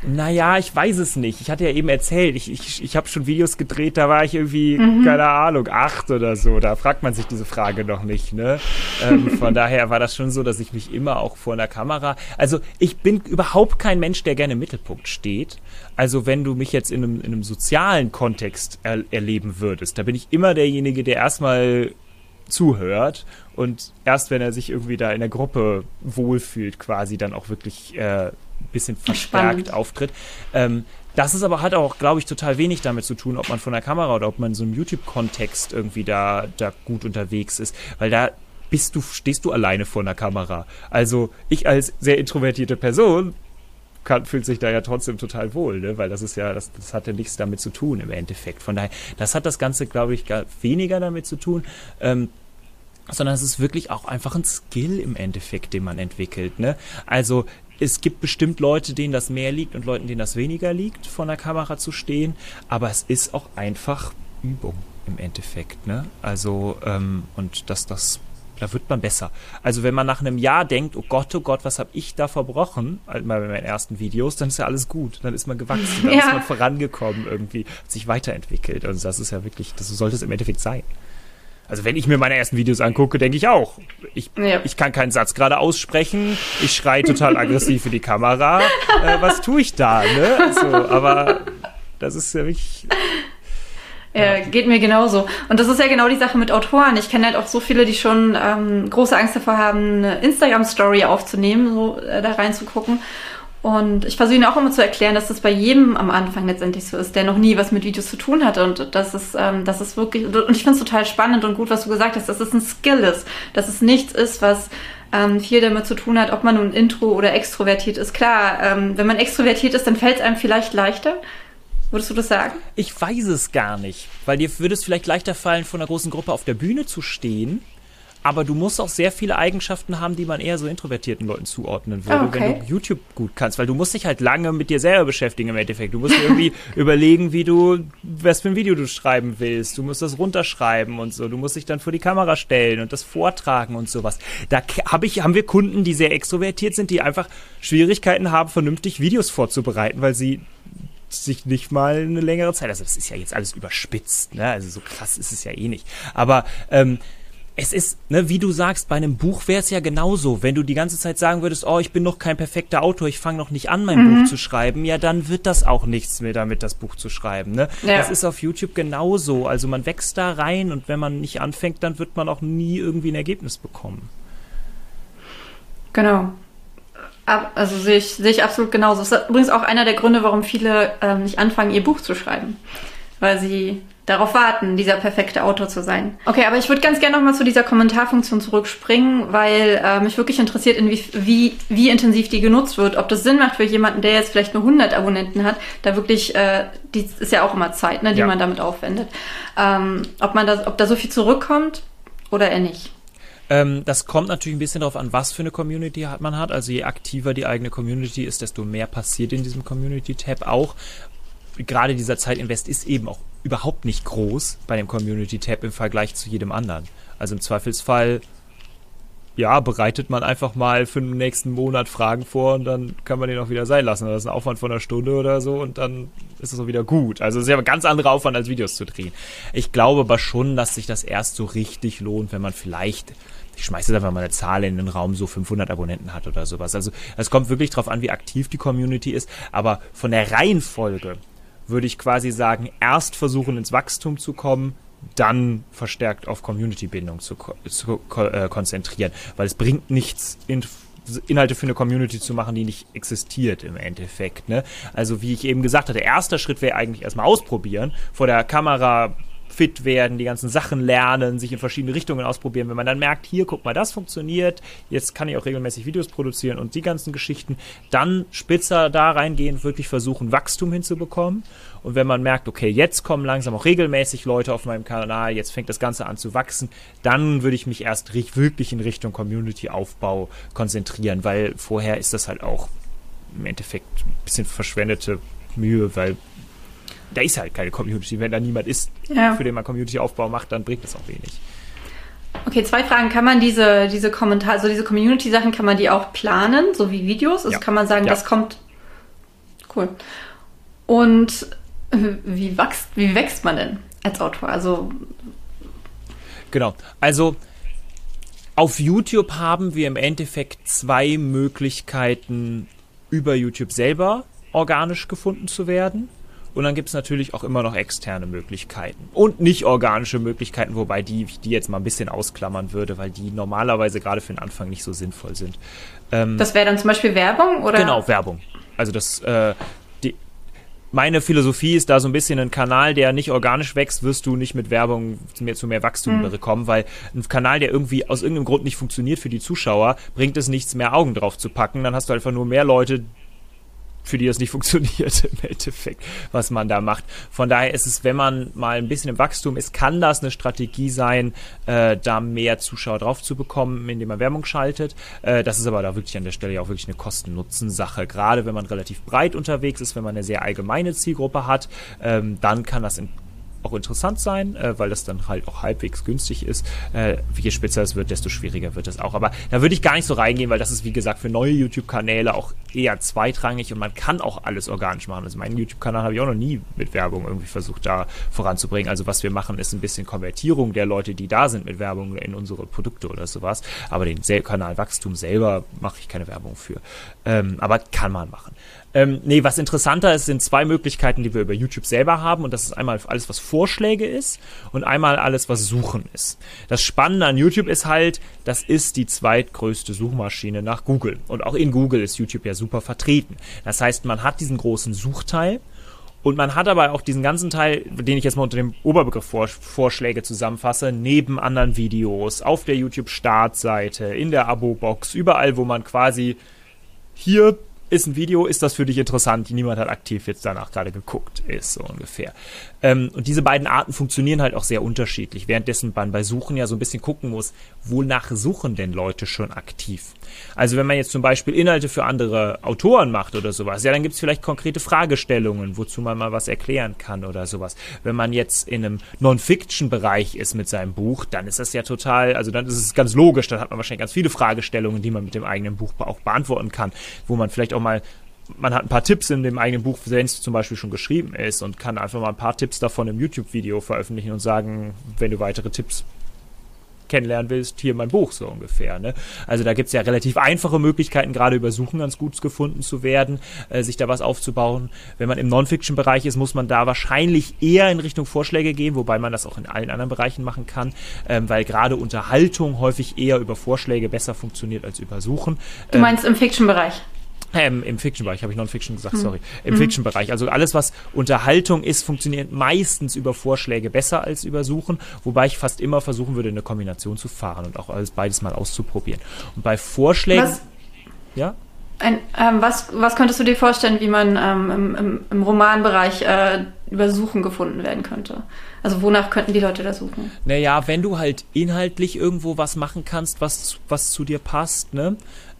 Naja, ich weiß es nicht. Ich hatte ja eben erzählt, ich, ich, ich habe schon Videos gedreht, da war ich irgendwie, mhm. keine Ahnung, acht oder so. Da fragt man sich diese Frage noch nicht. Ne? Ähm, von daher war das schon so, dass ich mich immer auch vor einer Kamera. Also ich bin überhaupt kein Mensch, der gerne im Mittelpunkt steht. Also wenn du mich jetzt in einem, in einem sozialen Kontext er, erleben würdest, da bin ich immer derjenige, der erstmal zuhört und erst wenn er sich irgendwie da in der Gruppe wohlfühlt, quasi dann auch wirklich äh, bisschen verstärkt Spannend. auftritt. Ähm, das ist aber hat auch, glaube ich, total wenig damit zu tun, ob man von der Kamera oder ob man in so einem YouTube-Kontext irgendwie da, da gut unterwegs ist. Weil da bist du, stehst du alleine vor einer Kamera. Also ich als sehr introvertierte Person kann, fühlt sich da ja trotzdem total wohl, ne? weil das ist ja, das, das hat ja nichts damit zu tun im Endeffekt. Von daher, das hat das Ganze, glaube ich, gar weniger damit zu tun. Ähm, sondern es ist wirklich auch einfach ein Skill im Endeffekt, den man entwickelt. Ne? Also es gibt bestimmt Leute, denen das mehr liegt und Leuten, denen das weniger liegt, vor der Kamera zu stehen. Aber es ist auch einfach Übung im Endeffekt. Ne? Also, ähm, und dass das da wird man besser. Also wenn man nach einem Jahr denkt, oh Gott, oh Gott, was habe ich da verbrochen, halt mal bei meinen ersten Videos, dann ist ja alles gut. Dann ist man gewachsen, dann ja. ist man vorangekommen irgendwie, hat sich weiterentwickelt. Und das ist ja wirklich, das sollte es im Endeffekt sein. Also wenn ich mir meine ersten Videos angucke, denke ich auch. Ich, ja. ich kann keinen Satz gerade aussprechen. Ich schreie total aggressiv für die Kamera. Äh, was tue ich da? Ne? So, aber das ist ja wirklich. Ja, geht mir genauso. Und das ist ja genau die Sache mit Autoren. Ich kenne halt auch so viele, die schon ähm, große Angst davor haben, eine Instagram-Story aufzunehmen, so äh, da reinzugucken. Und ich versuche ihnen auch immer zu erklären, dass das bei jedem am Anfang letztendlich so ist, der noch nie was mit Videos zu tun hatte. Und das ist, ähm, das ist wirklich, und ich finde es total spannend und gut, was du gesagt hast, dass es ein Skill ist, dass es nichts ist, was ähm, viel damit zu tun hat, ob man nun intro oder extrovertiert ist. Klar, ähm, wenn man extrovertiert ist, dann fällt es einem vielleicht leichter. Würdest du das sagen? Ich weiß es gar nicht, weil dir würde es vielleicht leichter fallen, vor einer großen Gruppe auf der Bühne zu stehen aber du musst auch sehr viele Eigenschaften haben, die man eher so introvertierten Leuten zuordnen würde, okay. wenn du YouTube gut kannst, weil du musst dich halt lange mit dir selber beschäftigen im Endeffekt. Du musst irgendwie überlegen, wie du, was für ein Video du schreiben willst. Du musst das runterschreiben und so. Du musst dich dann vor die Kamera stellen und das vortragen und sowas. Da hab ich, haben wir Kunden, die sehr extrovertiert sind, die einfach Schwierigkeiten haben, vernünftig Videos vorzubereiten, weil sie sich nicht mal eine längere Zeit. Also das ist ja jetzt alles überspitzt, ne? Also so krass ist es ja eh nicht. Aber ähm, es ist, ne, wie du sagst, bei einem Buch wäre es ja genauso. Wenn du die ganze Zeit sagen würdest, oh, ich bin noch kein perfekter Autor, ich fange noch nicht an, mein mhm. Buch zu schreiben, ja, dann wird das auch nichts mehr damit, das Buch zu schreiben. Ne? Ja. Das ist auf YouTube genauso. Also man wächst da rein und wenn man nicht anfängt, dann wird man auch nie irgendwie ein Ergebnis bekommen. Genau. Also sehe ich, sehe ich absolut genauso. Das ist übrigens auch einer der Gründe, warum viele ähm, nicht anfangen, ihr Buch zu schreiben. Weil sie darauf warten, dieser perfekte Autor zu sein. Okay, aber ich würde ganz gerne nochmal zu dieser Kommentarfunktion zurückspringen, weil äh, mich wirklich interessiert, in wie, wie, wie intensiv die genutzt wird. Ob das Sinn macht für jemanden, der jetzt vielleicht nur 100 Abonnenten hat, da wirklich, äh, die ist ja auch immer Zeit, ne, die ja. man damit aufwendet. Ähm, ob, man das, ob da so viel zurückkommt oder eher nicht. Ähm, das kommt natürlich ein bisschen darauf an, was für eine Community man hat. Also je aktiver die eigene Community ist, desto mehr passiert in diesem Community-Tab auch gerade dieser Zeitinvest ist eben auch überhaupt nicht groß bei dem Community Tab im Vergleich zu jedem anderen. Also im Zweifelsfall ja, bereitet man einfach mal für den nächsten Monat Fragen vor und dann kann man den auch wieder sein lassen. Das ist ein Aufwand von einer Stunde oder so und dann ist es auch wieder gut. Also es ist ja ein ganz anderer Aufwand, als Videos zu drehen. Ich glaube aber schon, dass sich das erst so richtig lohnt, wenn man vielleicht ich schmeiße jetzt einfach mal eine Zahl in den Raum, so 500 Abonnenten hat oder sowas. Also es kommt wirklich darauf an, wie aktiv die Community ist. Aber von der Reihenfolge würde ich quasi sagen, erst versuchen ins Wachstum zu kommen, dann verstärkt auf Community-Bindung zu, zu äh, konzentrieren. Weil es bringt nichts, in, Inhalte für eine Community zu machen, die nicht existiert im Endeffekt. Ne? Also wie ich eben gesagt hatte, erster Schritt wäre eigentlich erstmal ausprobieren, vor der Kamera fit werden, die ganzen Sachen lernen, sich in verschiedene Richtungen ausprobieren. Wenn man dann merkt, hier, guck mal, das funktioniert, jetzt kann ich auch regelmäßig Videos produzieren und die ganzen Geschichten, dann spitzer da reingehen, wirklich versuchen, Wachstum hinzubekommen. Und wenn man merkt, okay, jetzt kommen langsam auch regelmäßig Leute auf meinem Kanal, jetzt fängt das Ganze an zu wachsen, dann würde ich mich erst wirklich in Richtung Community-Aufbau konzentrieren, weil vorher ist das halt auch im Endeffekt ein bisschen verschwendete Mühe, weil da ist halt keine Community. Wenn da niemand ist, ja. für den man Community-Aufbau macht, dann bringt das auch wenig. Okay, zwei Fragen. Kann man diese, diese Kommentare, also diese Community-Sachen, kann man die auch planen, so wie Videos? Also ja. kann man sagen, ja. das kommt. Cool. Und wie wächst, wie wächst man denn als Autor? Also. Genau. Also auf YouTube haben wir im Endeffekt zwei Möglichkeiten, über YouTube selber organisch gefunden zu werden. Und dann gibt es natürlich auch immer noch externe Möglichkeiten. Und nicht organische Möglichkeiten, wobei die, die jetzt mal ein bisschen ausklammern würde, weil die normalerweise gerade für den Anfang nicht so sinnvoll sind. Ähm, das wäre dann zum Beispiel Werbung, oder? Genau, Werbung. Also das, äh, meine Philosophie ist da so ein bisschen ein Kanal, der nicht organisch wächst, wirst du nicht mit Werbung zu mehr, zu mehr Wachstum mhm. bekommen, weil ein Kanal, der irgendwie aus irgendeinem Grund nicht funktioniert für die Zuschauer, bringt es nichts mehr Augen drauf zu packen. Dann hast du einfach nur mehr Leute, für die das nicht funktioniert im Endeffekt, was man da macht. Von daher ist es, wenn man mal ein bisschen im Wachstum ist, kann das eine Strategie sein, äh, da mehr Zuschauer drauf zu bekommen, indem man Werbung schaltet. Äh, das ist aber da wirklich an der Stelle ja auch wirklich eine Kosten-Nutzen-Sache. Gerade wenn man relativ breit unterwegs ist, wenn man eine sehr allgemeine Zielgruppe hat, ähm, dann kann das in auch interessant sein, äh, weil das dann halt auch halbwegs günstig ist. Äh, je spitzer es wird, desto schwieriger wird es auch. Aber da würde ich gar nicht so reingehen, weil das ist, wie gesagt, für neue YouTube-Kanäle auch eher zweitrangig und man kann auch alles organisch machen. Also meinen YouTube-Kanal habe ich auch noch nie mit Werbung irgendwie versucht, da voranzubringen. Also was wir machen, ist ein bisschen Konvertierung der Leute, die da sind mit Werbung in unsere Produkte oder sowas. Aber den Kanalwachstum selber mache ich keine Werbung für. Ähm, aber kann man machen. Ähm, nee, was interessanter ist, sind zwei Möglichkeiten, die wir über YouTube selber haben. Und das ist einmal alles, was Vorschläge ist und einmal alles, was Suchen ist. Das Spannende an YouTube ist halt, das ist die zweitgrößte Suchmaschine nach Google. Und auch in Google ist YouTube ja super vertreten. Das heißt, man hat diesen großen Suchteil. Und man hat aber auch diesen ganzen Teil, den ich jetzt mal unter dem Oberbegriff Vor Vorschläge zusammenfasse, neben anderen Videos, auf der YouTube-Startseite, in der Abo-Box, überall, wo man quasi hier ist ein Video, ist das für dich interessant? Niemand hat aktiv jetzt danach gerade geguckt, ist so ungefähr. Ähm, und diese beiden Arten funktionieren halt auch sehr unterschiedlich, währenddessen man bei Suchen ja so ein bisschen gucken muss, wonach suchen denn Leute schon aktiv? Also wenn man jetzt zum Beispiel Inhalte für andere Autoren macht oder sowas, ja, dann gibt es vielleicht konkrete Fragestellungen, wozu man mal was erklären kann oder sowas. Wenn man jetzt in einem Non-Fiction-Bereich ist mit seinem Buch, dann ist das ja total, also dann ist es ganz logisch, dann hat man wahrscheinlich ganz viele Fragestellungen, die man mit dem eigenen Buch auch beantworten kann, wo man vielleicht auch mal man hat ein paar Tipps in dem eigenen Buch, wenn es zum Beispiel schon geschrieben ist und kann einfach mal ein paar Tipps davon im YouTube-Video veröffentlichen und sagen, wenn du weitere Tipps kennenlernen willst, hier mein Buch so ungefähr. Ne? Also da gibt es ja relativ einfache Möglichkeiten, gerade über Suchen ganz gut gefunden zu werden, äh, sich da was aufzubauen. Wenn man im Non-Fiction-Bereich ist, muss man da wahrscheinlich eher in Richtung Vorschläge gehen, wobei man das auch in allen anderen Bereichen machen kann, ähm, weil gerade Unterhaltung häufig eher über Vorschläge besser funktioniert als über Suchen. Du meinst ähm, im Fiction-Bereich? Ähm, Im Fiction-Bereich, habe ich Non-Fiction gesagt, hm. sorry. Im hm. Fiction-Bereich. Also alles, was Unterhaltung ist, funktioniert meistens über Vorschläge besser als über Suchen, wobei ich fast immer versuchen würde, eine Kombination zu fahren und auch alles beides mal auszuprobieren. Und bei Vorschlägen. Was? Ja? Ein, ähm, was, was könntest du dir vorstellen, wie man ähm, im, im, im, Romanbereich äh, über Suchen gefunden werden könnte? Also wonach könnten die Leute da suchen? Naja, wenn du halt inhaltlich irgendwo was machen kannst, was, was zu dir passt, ne?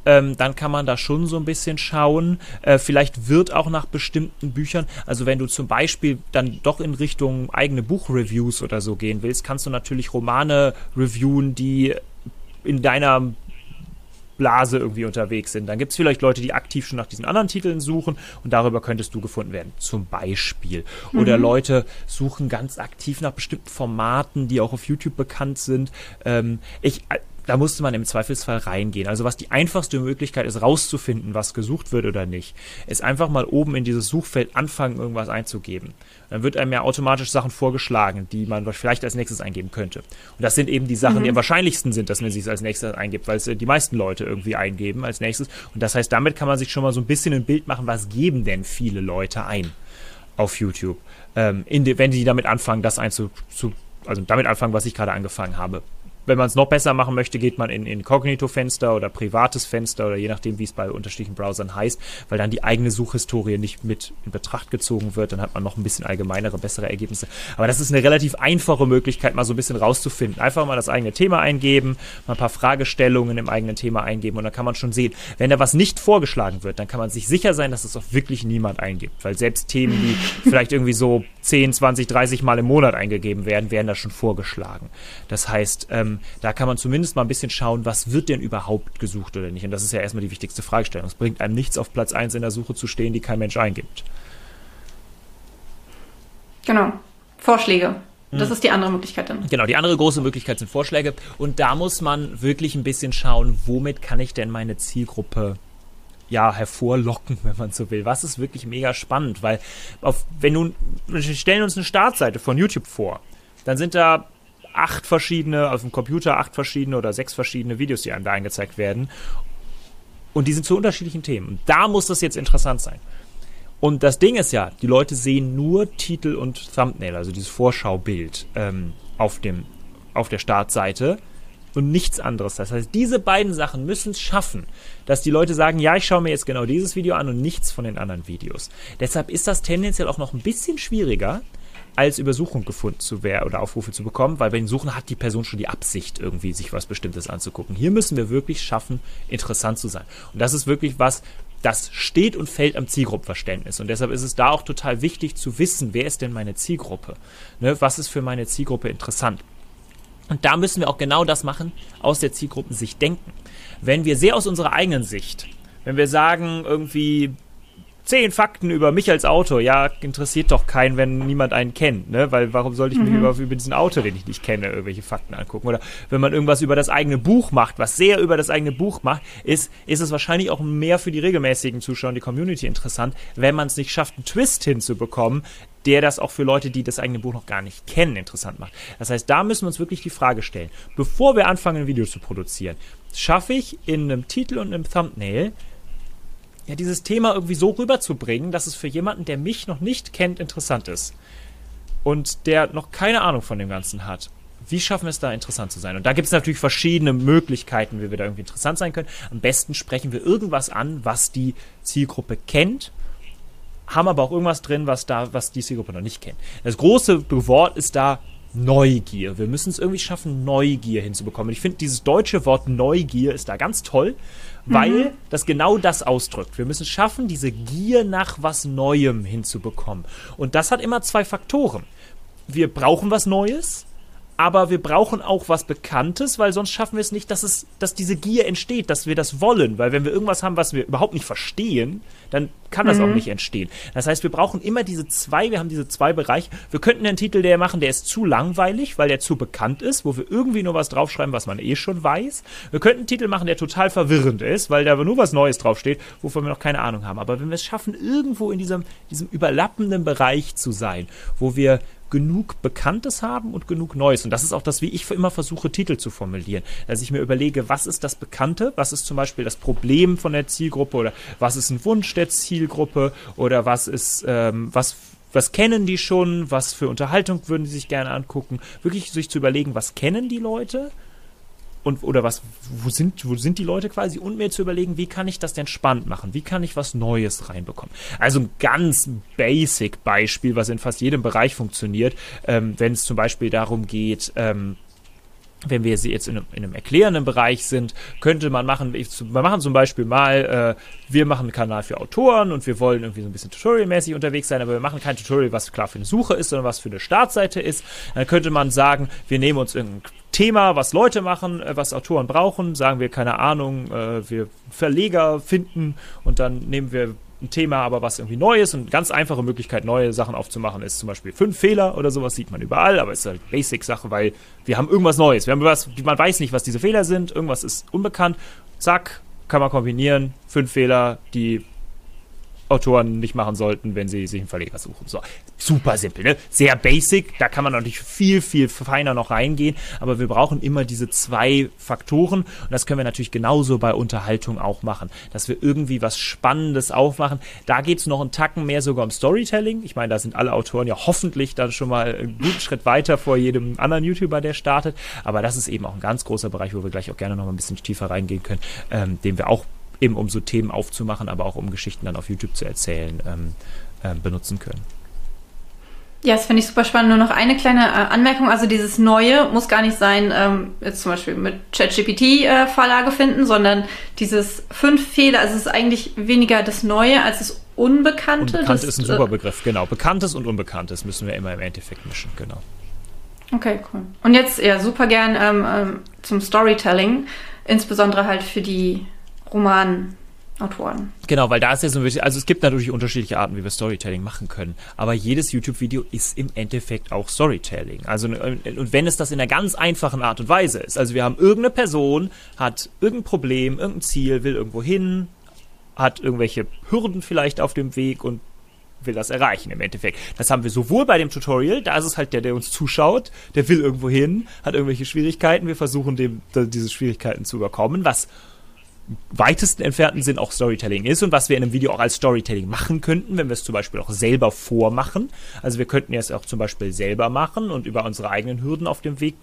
Ähm, dann kann man da schon so ein bisschen schauen. Äh, vielleicht wird auch nach bestimmten Büchern, also wenn du zum Beispiel dann doch in Richtung eigene Buchreviews oder so gehen willst, kannst du natürlich Romane reviewen, die in deiner Blase irgendwie unterwegs sind. Dann gibt es vielleicht Leute, die aktiv schon nach diesen anderen Titeln suchen und darüber könntest du gefunden werden, zum Beispiel. Oder mhm. Leute suchen ganz aktiv nach bestimmten Formaten, die auch auf YouTube bekannt sind. Ähm, ich, da musste man im Zweifelsfall reingehen. Also was die einfachste Möglichkeit ist, rauszufinden, was gesucht wird oder nicht, ist einfach mal oben in dieses Suchfeld anfangen, irgendwas einzugeben. Dann wird einem ja automatisch Sachen vorgeschlagen, die man vielleicht als nächstes eingeben könnte. Und das sind eben die Sachen, mhm. die am wahrscheinlichsten sind, dass man sie als nächstes eingibt, weil es äh, die meisten Leute irgendwie eingeben als nächstes. Und das heißt, damit kann man sich schon mal so ein bisschen ein Bild machen, was geben denn viele Leute ein auf YouTube, ähm, die, wenn die damit anfangen, das einzu, also damit anfangen, was ich gerade angefangen habe wenn man es noch besser machen möchte, geht man in Inkognito-Fenster oder privates Fenster oder je nachdem, wie es bei unterschiedlichen Browsern heißt, weil dann die eigene Suchhistorie nicht mit in Betracht gezogen wird. Dann hat man noch ein bisschen allgemeinere, bessere Ergebnisse. Aber das ist eine relativ einfache Möglichkeit, mal so ein bisschen rauszufinden. Einfach mal das eigene Thema eingeben, mal ein paar Fragestellungen im eigenen Thema eingeben und dann kann man schon sehen, wenn da was nicht vorgeschlagen wird, dann kann man sich sicher sein, dass es auch wirklich niemand eingibt. Weil selbst Themen, die vielleicht irgendwie so 10, 20, 30 Mal im Monat eingegeben werden, werden da schon vorgeschlagen. Das heißt, ähm, ähm, da kann man zumindest mal ein bisschen schauen, was wird denn überhaupt gesucht oder nicht. Und das ist ja erstmal die wichtigste Fragestellung. Es bringt einem nichts, auf Platz 1 in der Suche zu stehen, die kein Mensch eingibt. Genau. Vorschläge. Das hm. ist die andere Möglichkeit dann. Genau, die andere große Möglichkeit sind Vorschläge. Und da muss man wirklich ein bisschen schauen, womit kann ich denn meine Zielgruppe ja, hervorlocken, wenn man so will. Was ist wirklich mega spannend, weil auf, wenn nun, wir stellen uns eine Startseite von YouTube vor, dann sind da acht verschiedene, auf dem Computer acht verschiedene oder sechs verschiedene Videos, die einem da angezeigt werden. Und die sind zu unterschiedlichen Themen. Und da muss das jetzt interessant sein. Und das Ding ist ja, die Leute sehen nur Titel und Thumbnail, also dieses Vorschaubild ähm, auf, dem, auf der Startseite und nichts anderes. Das heißt, diese beiden Sachen müssen es schaffen, dass die Leute sagen, ja, ich schaue mir jetzt genau dieses Video an und nichts von den anderen Videos. Deshalb ist das tendenziell auch noch ein bisschen schwieriger, als Übersuchung gefunden zu werden oder Aufrufe zu bekommen, weil bei den Suchen hat die Person schon die Absicht, irgendwie sich was Bestimmtes anzugucken. Hier müssen wir wirklich schaffen, interessant zu sein. Und das ist wirklich was, das steht und fällt am Zielgruppenverständnis. Und deshalb ist es da auch total wichtig zu wissen, wer ist denn meine Zielgruppe? Ne, was ist für meine Zielgruppe interessant? Und da müssen wir auch genau das machen, aus der Zielgruppensicht denken. Wenn wir sehr aus unserer eigenen Sicht, wenn wir sagen, irgendwie, zehn Fakten über mich als Autor. Ja, interessiert doch keinen, wenn niemand einen kennt, ne? Weil warum sollte ich mhm. mir über, über diesen Autor, den ich nicht kenne, irgendwelche Fakten angucken? Oder wenn man irgendwas über das eigene Buch macht, was sehr über das eigene Buch macht, ist, ist es wahrscheinlich auch mehr für die regelmäßigen Zuschauer und die Community interessant, wenn man es nicht schafft, einen Twist hinzubekommen, der das auch für Leute, die das eigene Buch noch gar nicht kennen, interessant macht. Das heißt, da müssen wir uns wirklich die Frage stellen, bevor wir anfangen, ein Video zu produzieren, schaffe ich in einem Titel und einem Thumbnail ja, dieses Thema irgendwie so rüberzubringen, dass es für jemanden, der mich noch nicht kennt, interessant ist. Und der noch keine Ahnung von dem Ganzen hat. Wie schaffen wir es da interessant zu sein? Und da gibt es natürlich verschiedene Möglichkeiten, wie wir da irgendwie interessant sein können. Am besten sprechen wir irgendwas an, was die Zielgruppe kennt, haben aber auch irgendwas drin, was da, was die Zielgruppe noch nicht kennt. Das große Wort ist da Neugier. Wir müssen es irgendwie schaffen, Neugier hinzubekommen. Ich finde, dieses deutsche Wort Neugier ist da ganz toll, weil mhm. das genau das ausdrückt. Wir müssen schaffen, diese Gier nach was Neuem hinzubekommen. Und das hat immer zwei Faktoren. Wir brauchen was Neues aber wir brauchen auch was Bekanntes, weil sonst schaffen wir es nicht, dass es, dass diese Gier entsteht, dass wir das wollen. Weil wenn wir irgendwas haben, was wir überhaupt nicht verstehen, dann kann das mhm. auch nicht entstehen. Das heißt, wir brauchen immer diese zwei, wir haben diese zwei Bereiche. Wir könnten einen Titel, der machen, der ist zu langweilig, weil der zu bekannt ist, wo wir irgendwie nur was draufschreiben, was man eh schon weiß. Wir könnten einen Titel machen, der total verwirrend ist, weil da nur was Neues draufsteht, wovon wir noch keine Ahnung haben. Aber wenn wir es schaffen, irgendwo in diesem, diesem überlappenden Bereich zu sein, wo wir genug Bekanntes haben und genug Neues. Und das ist auch das, wie ich immer versuche, Titel zu formulieren. Dass ich mir überlege, was ist das Bekannte, was ist zum Beispiel das Problem von der Zielgruppe? Oder was ist ein Wunsch der Zielgruppe? Oder was ist, ähm, was was kennen die schon, was für Unterhaltung würden sie sich gerne angucken, wirklich sich zu überlegen, was kennen die Leute und oder was, wo sind, wo sind die Leute quasi und mir zu überlegen, wie kann ich das denn spannend machen? Wie kann ich was Neues reinbekommen? Also ein ganz basic Beispiel, was in fast jedem Bereich funktioniert, ähm, wenn es zum Beispiel darum geht, ähm, wenn wir jetzt in einem, in einem, erklärenden Bereich sind, könnte man machen, wir machen zum Beispiel mal, äh, wir machen einen Kanal für Autoren und wir wollen irgendwie so ein bisschen tutorialmäßig unterwegs sein, aber wir machen kein Tutorial, was klar für eine Suche ist, sondern was für eine Startseite ist. Dann könnte man sagen, wir nehmen uns irgendein Thema, was Leute machen, äh, was Autoren brauchen, sagen wir, keine Ahnung, äh, wir Verleger finden und dann nehmen wir ein Thema, aber was irgendwie neu ist und ganz einfache Möglichkeit, neue Sachen aufzumachen, ist zum Beispiel fünf Fehler oder sowas, sieht man überall, aber ist halt Basic-Sache, weil wir haben irgendwas Neues. Wir haben was, man weiß nicht, was diese Fehler sind, irgendwas ist unbekannt, zack, kann man kombinieren, fünf Fehler, die Autoren nicht machen sollten, wenn sie sich einen Verleger suchen. So, super simpel, ne? Sehr basic, da kann man natürlich viel, viel feiner noch reingehen, aber wir brauchen immer diese zwei Faktoren und das können wir natürlich genauso bei Unterhaltung auch machen, dass wir irgendwie was Spannendes aufmachen. Da geht es noch einen Tacken mehr sogar um Storytelling. Ich meine, da sind alle Autoren ja hoffentlich dann schon mal einen guten Schritt weiter vor jedem anderen YouTuber, der startet, aber das ist eben auch ein ganz großer Bereich, wo wir gleich auch gerne noch mal ein bisschen tiefer reingehen können, ähm, den wir auch eben um so Themen aufzumachen, aber auch um Geschichten dann auf YouTube zu erzählen, ähm, äh, benutzen können. Ja, das finde ich super spannend. Nur noch eine kleine äh, Anmerkung. Also dieses Neue muss gar nicht sein, ähm, jetzt zum Beispiel mit ChatGPT-Vorlage äh, finden, sondern dieses fünf Fehler. Also es ist eigentlich weniger das Neue als das Unbekannte. Unbekannt ist ein super Begriff, genau. Bekanntes und Unbekanntes müssen wir immer im Endeffekt mischen, genau. Okay, cool. Und jetzt ja super gern ähm, ähm, zum Storytelling, insbesondere halt für die Romanautoren. Genau, weil da ist ja so ein bisschen, also es gibt natürlich unterschiedliche Arten, wie wir Storytelling machen können, aber jedes YouTube-Video ist im Endeffekt auch Storytelling. Also und wenn es das in einer ganz einfachen Art und Weise ist, also wir haben irgendeine Person, hat irgendein Problem, irgendein Ziel, will irgendwo hin, hat irgendwelche Hürden vielleicht auf dem Weg und will das erreichen im Endeffekt. Das haben wir sowohl bei dem Tutorial, da ist es halt der, der uns zuschaut, der will irgendwo hin, hat irgendwelche Schwierigkeiten, wir versuchen dem diese Schwierigkeiten zu überkommen, was weitesten entfernten Sinn auch Storytelling ist und was wir in einem Video auch als Storytelling machen könnten, wenn wir es zum Beispiel auch selber vormachen. Also wir könnten es auch zum Beispiel selber machen und über unsere eigenen Hürden auf dem Weg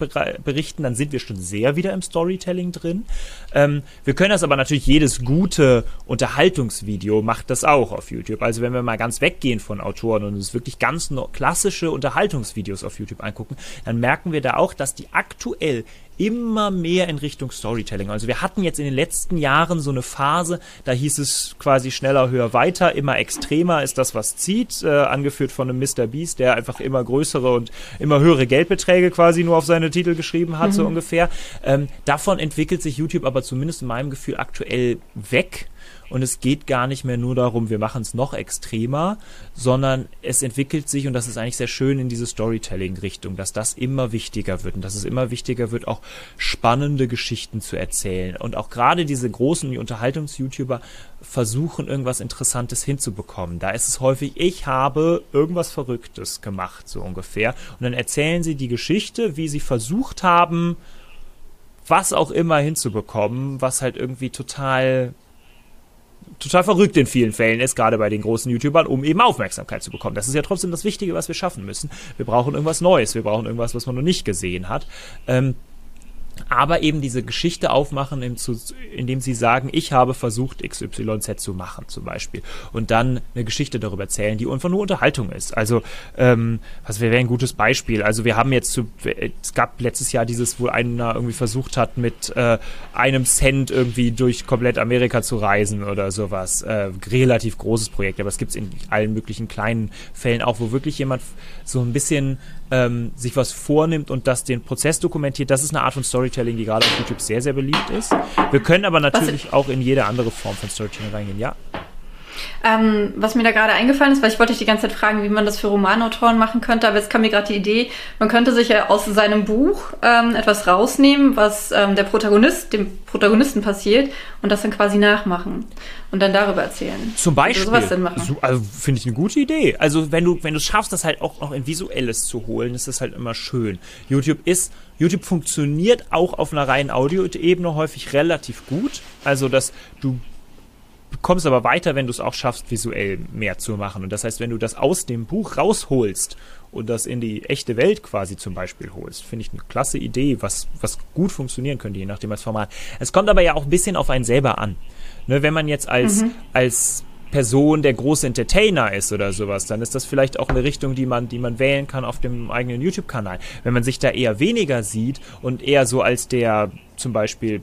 berichten, dann sind wir schon sehr wieder im Storytelling drin. Ähm, wir können das aber natürlich, jedes gute Unterhaltungsvideo macht das auch auf YouTube. Also wenn wir mal ganz weggehen von Autoren und uns wirklich ganz klassische Unterhaltungsvideos auf YouTube angucken, dann merken wir da auch, dass die aktuell immer mehr in Richtung Storytelling. Also wir hatten jetzt in den letzten Jahren so eine Phase, da hieß es quasi schneller, höher, weiter, immer extremer ist das, was zieht, äh, angeführt von einem Mr. Beast, der einfach immer größere und immer höhere Geldbeträge quasi nur auf seine Titel geschrieben hat, mhm. so ungefähr. Ähm, davon entwickelt sich YouTube aber zumindest in meinem Gefühl aktuell weg und es geht gar nicht mehr nur darum, wir machen es noch extremer, sondern es entwickelt sich und das ist eigentlich sehr schön in diese Storytelling-Richtung, dass das immer wichtiger wird und dass es immer wichtiger wird, auch spannende Geschichten zu erzählen. Und auch gerade diese großen Unterhaltungs-YouTuber versuchen, irgendwas Interessantes hinzubekommen. Da ist es häufig, ich habe irgendwas Verrücktes gemacht, so ungefähr. Und dann erzählen sie die Geschichte, wie sie versucht haben, was auch immer hinzubekommen, was halt irgendwie total total verrückt in vielen Fällen ist, gerade bei den großen YouTubern, um eben Aufmerksamkeit zu bekommen. Das ist ja trotzdem das Wichtige, was wir schaffen müssen. Wir brauchen irgendwas Neues, wir brauchen irgendwas, was man noch nicht gesehen hat. Ähm, aber eben diese Geschichte aufmachen, indem sie sagen, ich habe versucht, XYZ zu machen, zum Beispiel. Und dann eine Geschichte darüber erzählen, die einfach nur Unterhaltung ist. Also, ähm, was wäre ein gutes Beispiel? Also, wir haben jetzt zu, es gab letztes Jahr dieses, wo einer irgendwie versucht hat, mit äh, einem Cent irgendwie durch komplett Amerika zu reisen oder sowas. Äh, relativ großes Projekt, aber es gibt es in allen möglichen kleinen Fällen auch, wo wirklich jemand so ein bisschen ähm, sich was vornimmt und das den Prozess dokumentiert. Das ist eine Art von Storytelling, die gerade auf YouTube sehr, sehr beliebt ist. Wir können aber natürlich auch in jede andere Form von Storytelling reingehen, ja. Ähm, was mir da gerade eingefallen ist, weil ich wollte dich die ganze Zeit fragen, wie man das für Romanautoren machen könnte, aber jetzt kam mir gerade die Idee, man könnte sich ja aus seinem Buch ähm, etwas rausnehmen, was ähm, der Protagonist, dem Protagonisten passiert und das dann quasi nachmachen und dann darüber erzählen. Zum Beispiel. Sowas denn machen. So, also finde ich eine gute Idee. Also wenn du wenn du es schaffst, das halt auch noch in visuelles zu holen, ist das halt immer schön. YouTube ist YouTube funktioniert auch auf einer reinen Audioebene häufig relativ gut. Also dass du kommst aber weiter, wenn du es auch schaffst, visuell mehr zu machen. Und das heißt, wenn du das aus dem Buch rausholst und das in die echte Welt quasi zum Beispiel holst, finde ich eine klasse Idee, was, was gut funktionieren könnte, je nachdem als Format. Es kommt aber ja auch ein bisschen auf einen selber an. Ne, wenn man jetzt als, mhm. als Person der große Entertainer ist oder sowas, dann ist das vielleicht auch eine Richtung, die man, die man wählen kann auf dem eigenen YouTube-Kanal. Wenn man sich da eher weniger sieht und eher so als der zum Beispiel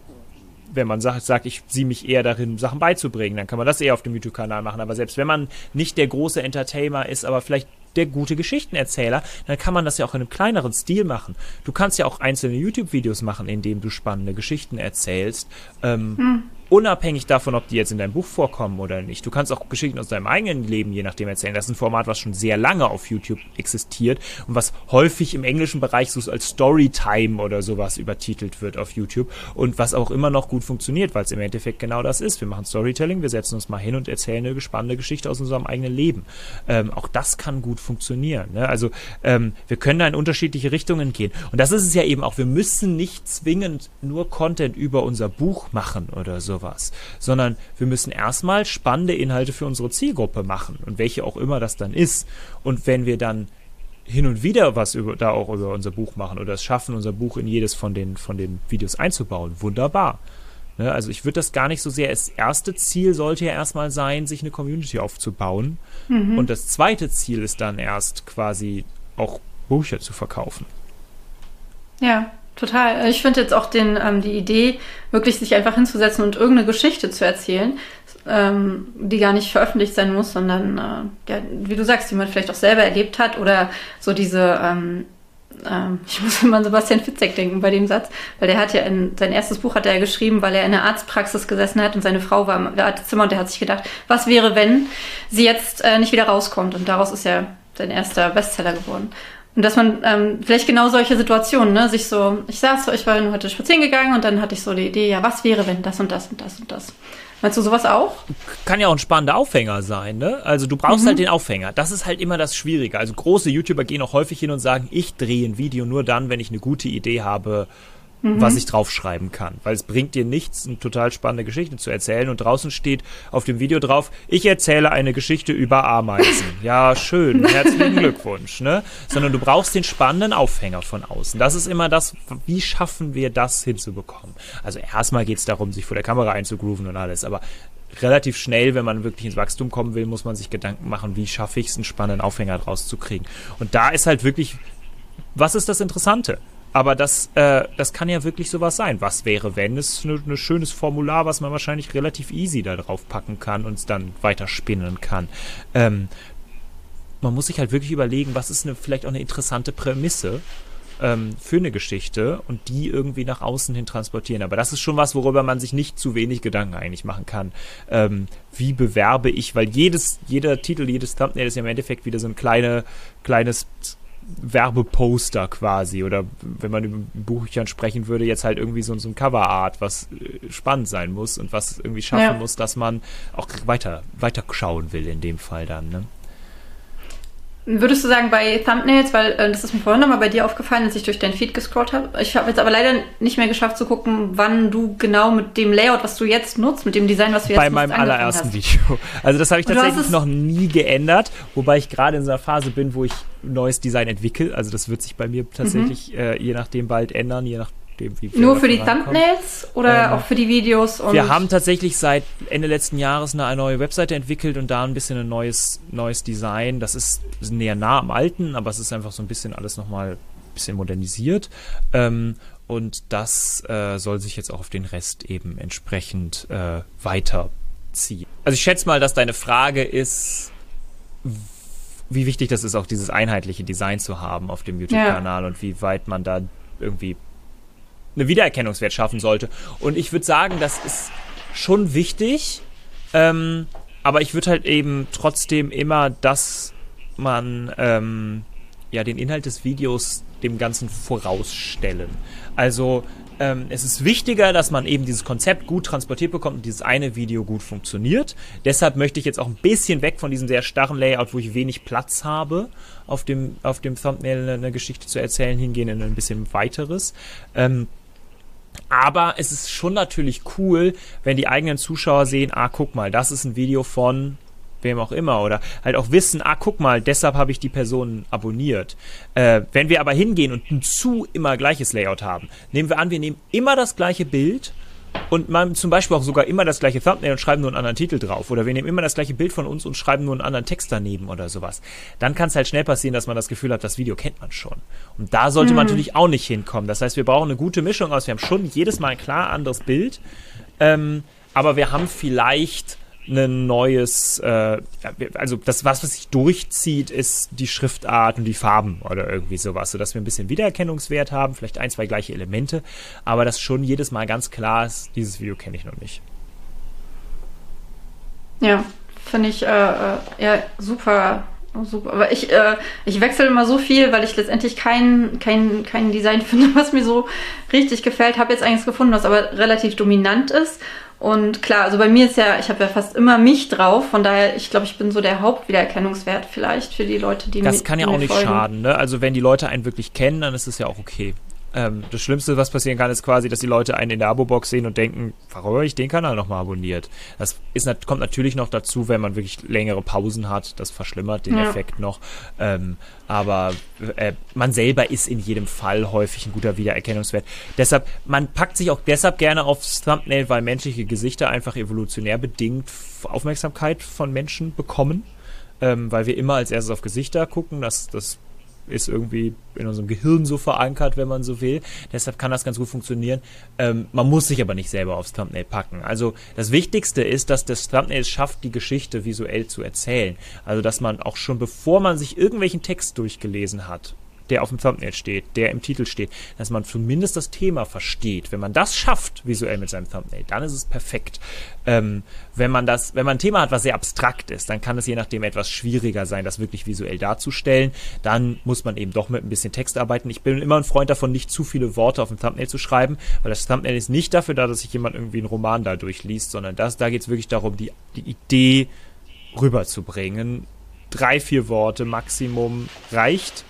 wenn man sagt, sagt, ich sehe mich eher darin, Sachen beizubringen, dann kann man das eher auf dem YouTube-Kanal machen. Aber selbst wenn man nicht der große Entertainer ist, aber vielleicht der gute Geschichtenerzähler, dann kann man das ja auch in einem kleineren Stil machen. Du kannst ja auch einzelne YouTube-Videos machen, in du spannende Geschichten erzählst. Ähm, hm unabhängig davon, ob die jetzt in deinem Buch vorkommen oder nicht. Du kannst auch Geschichten aus deinem eigenen Leben je nachdem erzählen. Das ist ein Format, was schon sehr lange auf YouTube existiert und was häufig im englischen Bereich so als Storytime oder sowas übertitelt wird auf YouTube und was auch immer noch gut funktioniert, weil es im Endeffekt genau das ist. Wir machen Storytelling, wir setzen uns mal hin und erzählen eine spannende Geschichte aus unserem eigenen Leben. Ähm, auch das kann gut funktionieren. Ne? Also ähm, wir können da in unterschiedliche Richtungen gehen. Und das ist es ja eben auch. Wir müssen nicht zwingend nur Content über unser Buch machen oder so sowas, sondern wir müssen erstmal spannende Inhalte für unsere Zielgruppe machen und welche auch immer das dann ist. Und wenn wir dann hin und wieder was über, da auch über unser Buch machen oder es schaffen, unser Buch in jedes von den, von den Videos einzubauen, wunderbar. Ne, also ich würde das gar nicht so sehr, das erste Ziel sollte ja erstmal sein, sich eine Community aufzubauen. Mhm. Und das zweite Ziel ist dann erst quasi auch Bücher zu verkaufen. Ja, Total. Ich finde jetzt auch den, ähm, die Idee, wirklich sich einfach hinzusetzen und irgendeine Geschichte zu erzählen, ähm, die gar nicht veröffentlicht sein muss, sondern, äh, ja, wie du sagst, die man vielleicht auch selber erlebt hat oder so diese, ähm, ähm, ich muss immer an Sebastian Fitzek denken bei dem Satz, weil der hat ja in, sein erstes Buch hat er geschrieben, weil er in der Arztpraxis gesessen hat und seine Frau war im Arztzimmer und der hat sich gedacht, was wäre, wenn sie jetzt äh, nicht wieder rauskommt und daraus ist ja sein erster Bestseller geworden. Und dass man ähm, vielleicht genau solche Situationen, ne, sich so, ich saß so, ich war heute spazieren gegangen und dann hatte ich so die Idee, ja, was wäre, wenn das und das und das und das. Meinst du sowas auch? Kann ja auch ein spannender Aufhänger sein, ne? Also du brauchst mhm. halt den Aufhänger. Das ist halt immer das Schwierige. Also große YouTuber gehen auch häufig hin und sagen, ich drehe ein Video nur dann, wenn ich eine gute Idee habe, mhm. was ich draufschreiben kann. Weil es bringt dir nichts, eine total spannende Geschichte zu erzählen und draußen steht auf dem Video drauf, ich erzähle eine Geschichte über Ameisen. ja, schön, herzlichen Glückwunsch, ne? Sondern du brauchst den spannenden Aufhänger von außen. Das ist immer das, wie schaffen wir das hinzubekommen? Also erstmal geht es darum, sich vor der Kamera einzugrooven und alles, aber relativ schnell, wenn man wirklich ins Wachstum kommen will, muss man sich Gedanken machen, wie schaffe ich es, einen spannenden Aufhänger draus zu kriegen. Und da ist halt wirklich, was ist das Interessante? Aber das, äh, das kann ja wirklich sowas sein. Was wäre, wenn? Es ist ein ne schönes Formular, was man wahrscheinlich relativ easy da drauf packen kann und es dann weiter spinnen kann. Ähm, man muss sich halt wirklich überlegen, was ist eine, vielleicht auch eine interessante Prämisse ähm, für eine Geschichte und die irgendwie nach außen hin transportieren. Aber das ist schon was, worüber man sich nicht zu wenig Gedanken eigentlich machen kann. Ähm, wie bewerbe ich, weil jedes, jeder Titel, jedes Thumbnail ist ja im Endeffekt wieder so ein kleine, kleines Werbeposter quasi oder wenn man über Büchern sprechen würde, jetzt halt irgendwie so, so ein Coverart, was äh, spannend sein muss und was irgendwie schaffen ja. muss, dass man auch weiter, weiter schauen will in dem Fall dann, ne? Würdest du sagen, bei Thumbnails, weil äh, das ist mir vorhin nochmal bei dir aufgefallen, als ich durch dein Feed gescrollt habe. Ich habe jetzt aber leider nicht mehr geschafft zu gucken, wann du genau mit dem Layout, was du jetzt nutzt, mit dem Design, was du jetzt Bei meinem allerersten hast. Video. Also das habe ich tatsächlich noch nie geändert, wobei ich gerade in so einer Phase bin, wo ich neues Design entwickle. Also das wird sich bei mir tatsächlich mhm. äh, je nachdem bald ändern, je nach dem, wie Nur für die Thumbnails oder ähm, auch für die Videos? wir haben tatsächlich seit Ende letzten Jahres eine neue Webseite entwickelt und da ein bisschen ein neues, neues Design. Das ist näher nah am alten, aber es ist einfach so ein bisschen alles nochmal ein bisschen modernisiert. Ähm, und das äh, soll sich jetzt auch auf den Rest eben entsprechend äh, weiterziehen. Also ich schätze mal, dass deine Frage ist, wie wichtig das ist, auch dieses einheitliche Design zu haben auf dem YouTube-Kanal ja. und wie weit man da irgendwie eine Wiedererkennungswert schaffen sollte. Und ich würde sagen, das ist schon wichtig, ähm, aber ich würde halt eben trotzdem immer, dass man ähm, ja den Inhalt des Videos dem Ganzen vorausstellen. Also ähm, es ist wichtiger, dass man eben dieses Konzept gut transportiert bekommt und dieses eine Video gut funktioniert. Deshalb möchte ich jetzt auch ein bisschen weg von diesem sehr starren Layout, wo ich wenig Platz habe, auf dem, auf dem Thumbnail eine, Geschichte zu erzählen, hingehen in ein bisschen weiteres. Ähm, aber es ist schon natürlich cool, wenn die eigenen Zuschauer sehen, ah, guck mal, das ist ein Video von wem auch immer oder halt auch wissen, ah, guck mal, deshalb habe ich die Person abonniert. Äh, wenn wir aber hingehen und zu immer gleiches Layout haben, nehmen wir an, wir nehmen immer das gleiche Bild und man zum Beispiel auch sogar immer das gleiche Thumbnail und schreiben nur einen anderen Titel drauf. Oder wir nehmen immer das gleiche Bild von uns und schreiben nur einen anderen Text daneben oder sowas. Dann kann es halt schnell passieren, dass man das Gefühl hat, das Video kennt man schon. Und da sollte mhm. man natürlich auch nicht hinkommen. Das heißt, wir brauchen eine gute Mischung aus. Wir haben schon jedes Mal ein klar anderes Bild. Ähm, aber wir haben vielleicht ein neues, äh, also das, was, was sich durchzieht, ist die Schriftart und die Farben oder irgendwie sowas, sodass wir ein bisschen Wiedererkennungswert haben, vielleicht ein, zwei gleiche Elemente, aber das schon jedes Mal ganz klar ist, dieses Video kenne ich noch nicht. Ja, finde ich äh, äh, ja super. Super. Aber ich, äh, ich wechsle immer so viel, weil ich letztendlich kein, kein, kein Design finde, was mir so richtig gefällt. Habe jetzt eigentlich gefunden, was aber relativ dominant ist. Und klar, also bei mir ist ja, ich habe ja fast immer mich drauf, von daher, ich glaube, ich bin so der Hauptwiedererkennungswert vielleicht für die Leute, die mir Das kann ja auch nicht folgen. schaden, ne? Also wenn die Leute einen wirklich kennen, dann ist es ja auch okay. Ähm, das Schlimmste, was passieren kann, ist quasi, dass die Leute einen in der Abo-Box sehen und denken, warum habe ich den Kanal nochmal abonniert? Das ist, kommt natürlich noch dazu, wenn man wirklich längere Pausen hat. Das verschlimmert den ja. Effekt noch. Ähm, aber äh, man selber ist in jedem Fall häufig ein guter Wiedererkennungswert. Deshalb, man packt sich auch deshalb gerne aufs Thumbnail, weil menschliche Gesichter einfach evolutionär bedingt Aufmerksamkeit von Menschen bekommen. Ähm, weil wir immer als erstes auf Gesichter gucken. Das, das ist irgendwie in unserem Gehirn so verankert, wenn man so will. Deshalb kann das ganz gut funktionieren. Ähm, man muss sich aber nicht selber aufs Thumbnail packen. Also das Wichtigste ist, dass das Thumbnail es schafft, die Geschichte visuell zu erzählen. Also dass man auch schon bevor man sich irgendwelchen Text durchgelesen hat, der auf dem Thumbnail steht, der im Titel steht, dass man zumindest das Thema versteht. Wenn man das schafft, visuell mit seinem Thumbnail, dann ist es perfekt. Ähm, wenn man das, wenn man ein Thema hat, was sehr abstrakt ist, dann kann es je nachdem etwas schwieriger sein, das wirklich visuell darzustellen. Dann muss man eben doch mit ein bisschen Text arbeiten. Ich bin immer ein Freund davon, nicht zu viele Worte auf dem Thumbnail zu schreiben, weil das Thumbnail ist nicht dafür da, dass sich jemand irgendwie einen Roman da durchliest, sondern das, da geht es wirklich darum, die, die Idee rüberzubringen. Drei, vier Worte Maximum reicht.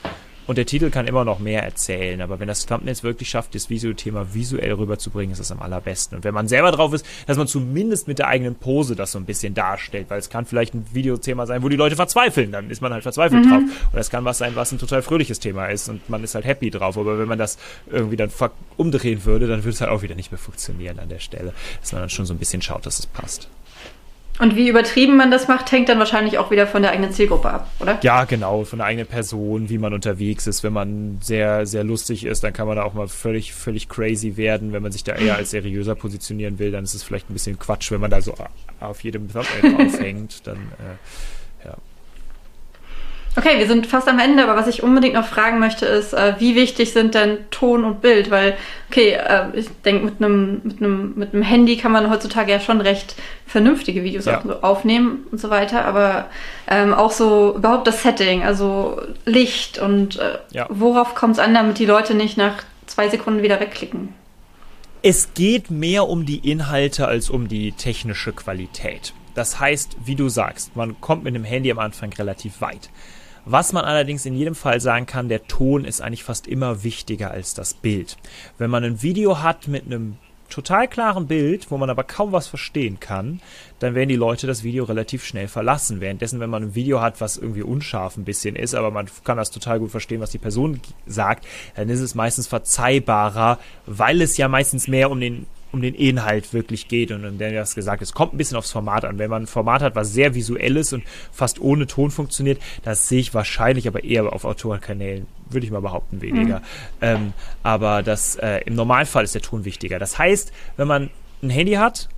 Und der Titel kann immer noch mehr erzählen. Aber wenn das Thumbnail es wirklich schafft, das Videothema visuell rüberzubringen, ist das am allerbesten. Und wenn man selber drauf ist, dass man zumindest mit der eigenen Pose das so ein bisschen darstellt, weil es kann vielleicht ein Videothema sein, wo die Leute verzweifeln, dann ist man halt verzweifelt mhm. drauf. Oder es kann was sein, was ein total fröhliches Thema ist und man ist halt happy drauf. Aber wenn man das irgendwie dann umdrehen würde, dann würde es halt auch wieder nicht mehr funktionieren an der Stelle. Dass man dann schon so ein bisschen schaut, dass es passt. Und wie übertrieben man das macht, hängt dann wahrscheinlich auch wieder von der eigenen Zielgruppe ab, oder? Ja, genau, von der eigenen Person, wie man unterwegs ist. Wenn man sehr, sehr lustig ist, dann kann man da auch mal völlig, völlig crazy werden. Wenn man sich da eher als seriöser positionieren will, dann ist es vielleicht ein bisschen Quatsch, wenn man da so auf jedem Thumbnail draufhängt. Dann, äh. Okay, wir sind fast am Ende, aber was ich unbedingt noch fragen möchte, ist, äh, wie wichtig sind denn Ton und Bild? Weil, okay, äh, ich denke, mit einem mit mit Handy kann man heutzutage ja schon recht vernünftige Videos ja. aufnehmen und so weiter, aber ähm, auch so überhaupt das Setting, also Licht und äh, ja. worauf kommt es an, damit die Leute nicht nach zwei Sekunden wieder wegklicken? Es geht mehr um die Inhalte als um die technische Qualität. Das heißt, wie du sagst, man kommt mit dem Handy am Anfang relativ weit. Was man allerdings in jedem Fall sagen kann, der Ton ist eigentlich fast immer wichtiger als das Bild. Wenn man ein Video hat mit einem total klaren Bild, wo man aber kaum was verstehen kann, dann werden die Leute das Video relativ schnell verlassen. Währenddessen, wenn man ein Video hat, was irgendwie unscharf ein bisschen ist, aber man kann das total gut verstehen, was die Person sagt, dann ist es meistens verzeihbarer, weil es ja meistens mehr um den um den Inhalt wirklich geht. Und dann das gesagt, es kommt ein bisschen aufs Format an. Wenn man ein Format hat, was sehr visuell ist und fast ohne Ton funktioniert, das sehe ich wahrscheinlich aber eher auf Autorenkanälen, würde ich mal behaupten, weniger. Mhm. Ähm, aber das äh, im Normalfall ist der Ton wichtiger. Das heißt, wenn man ein Handy hat,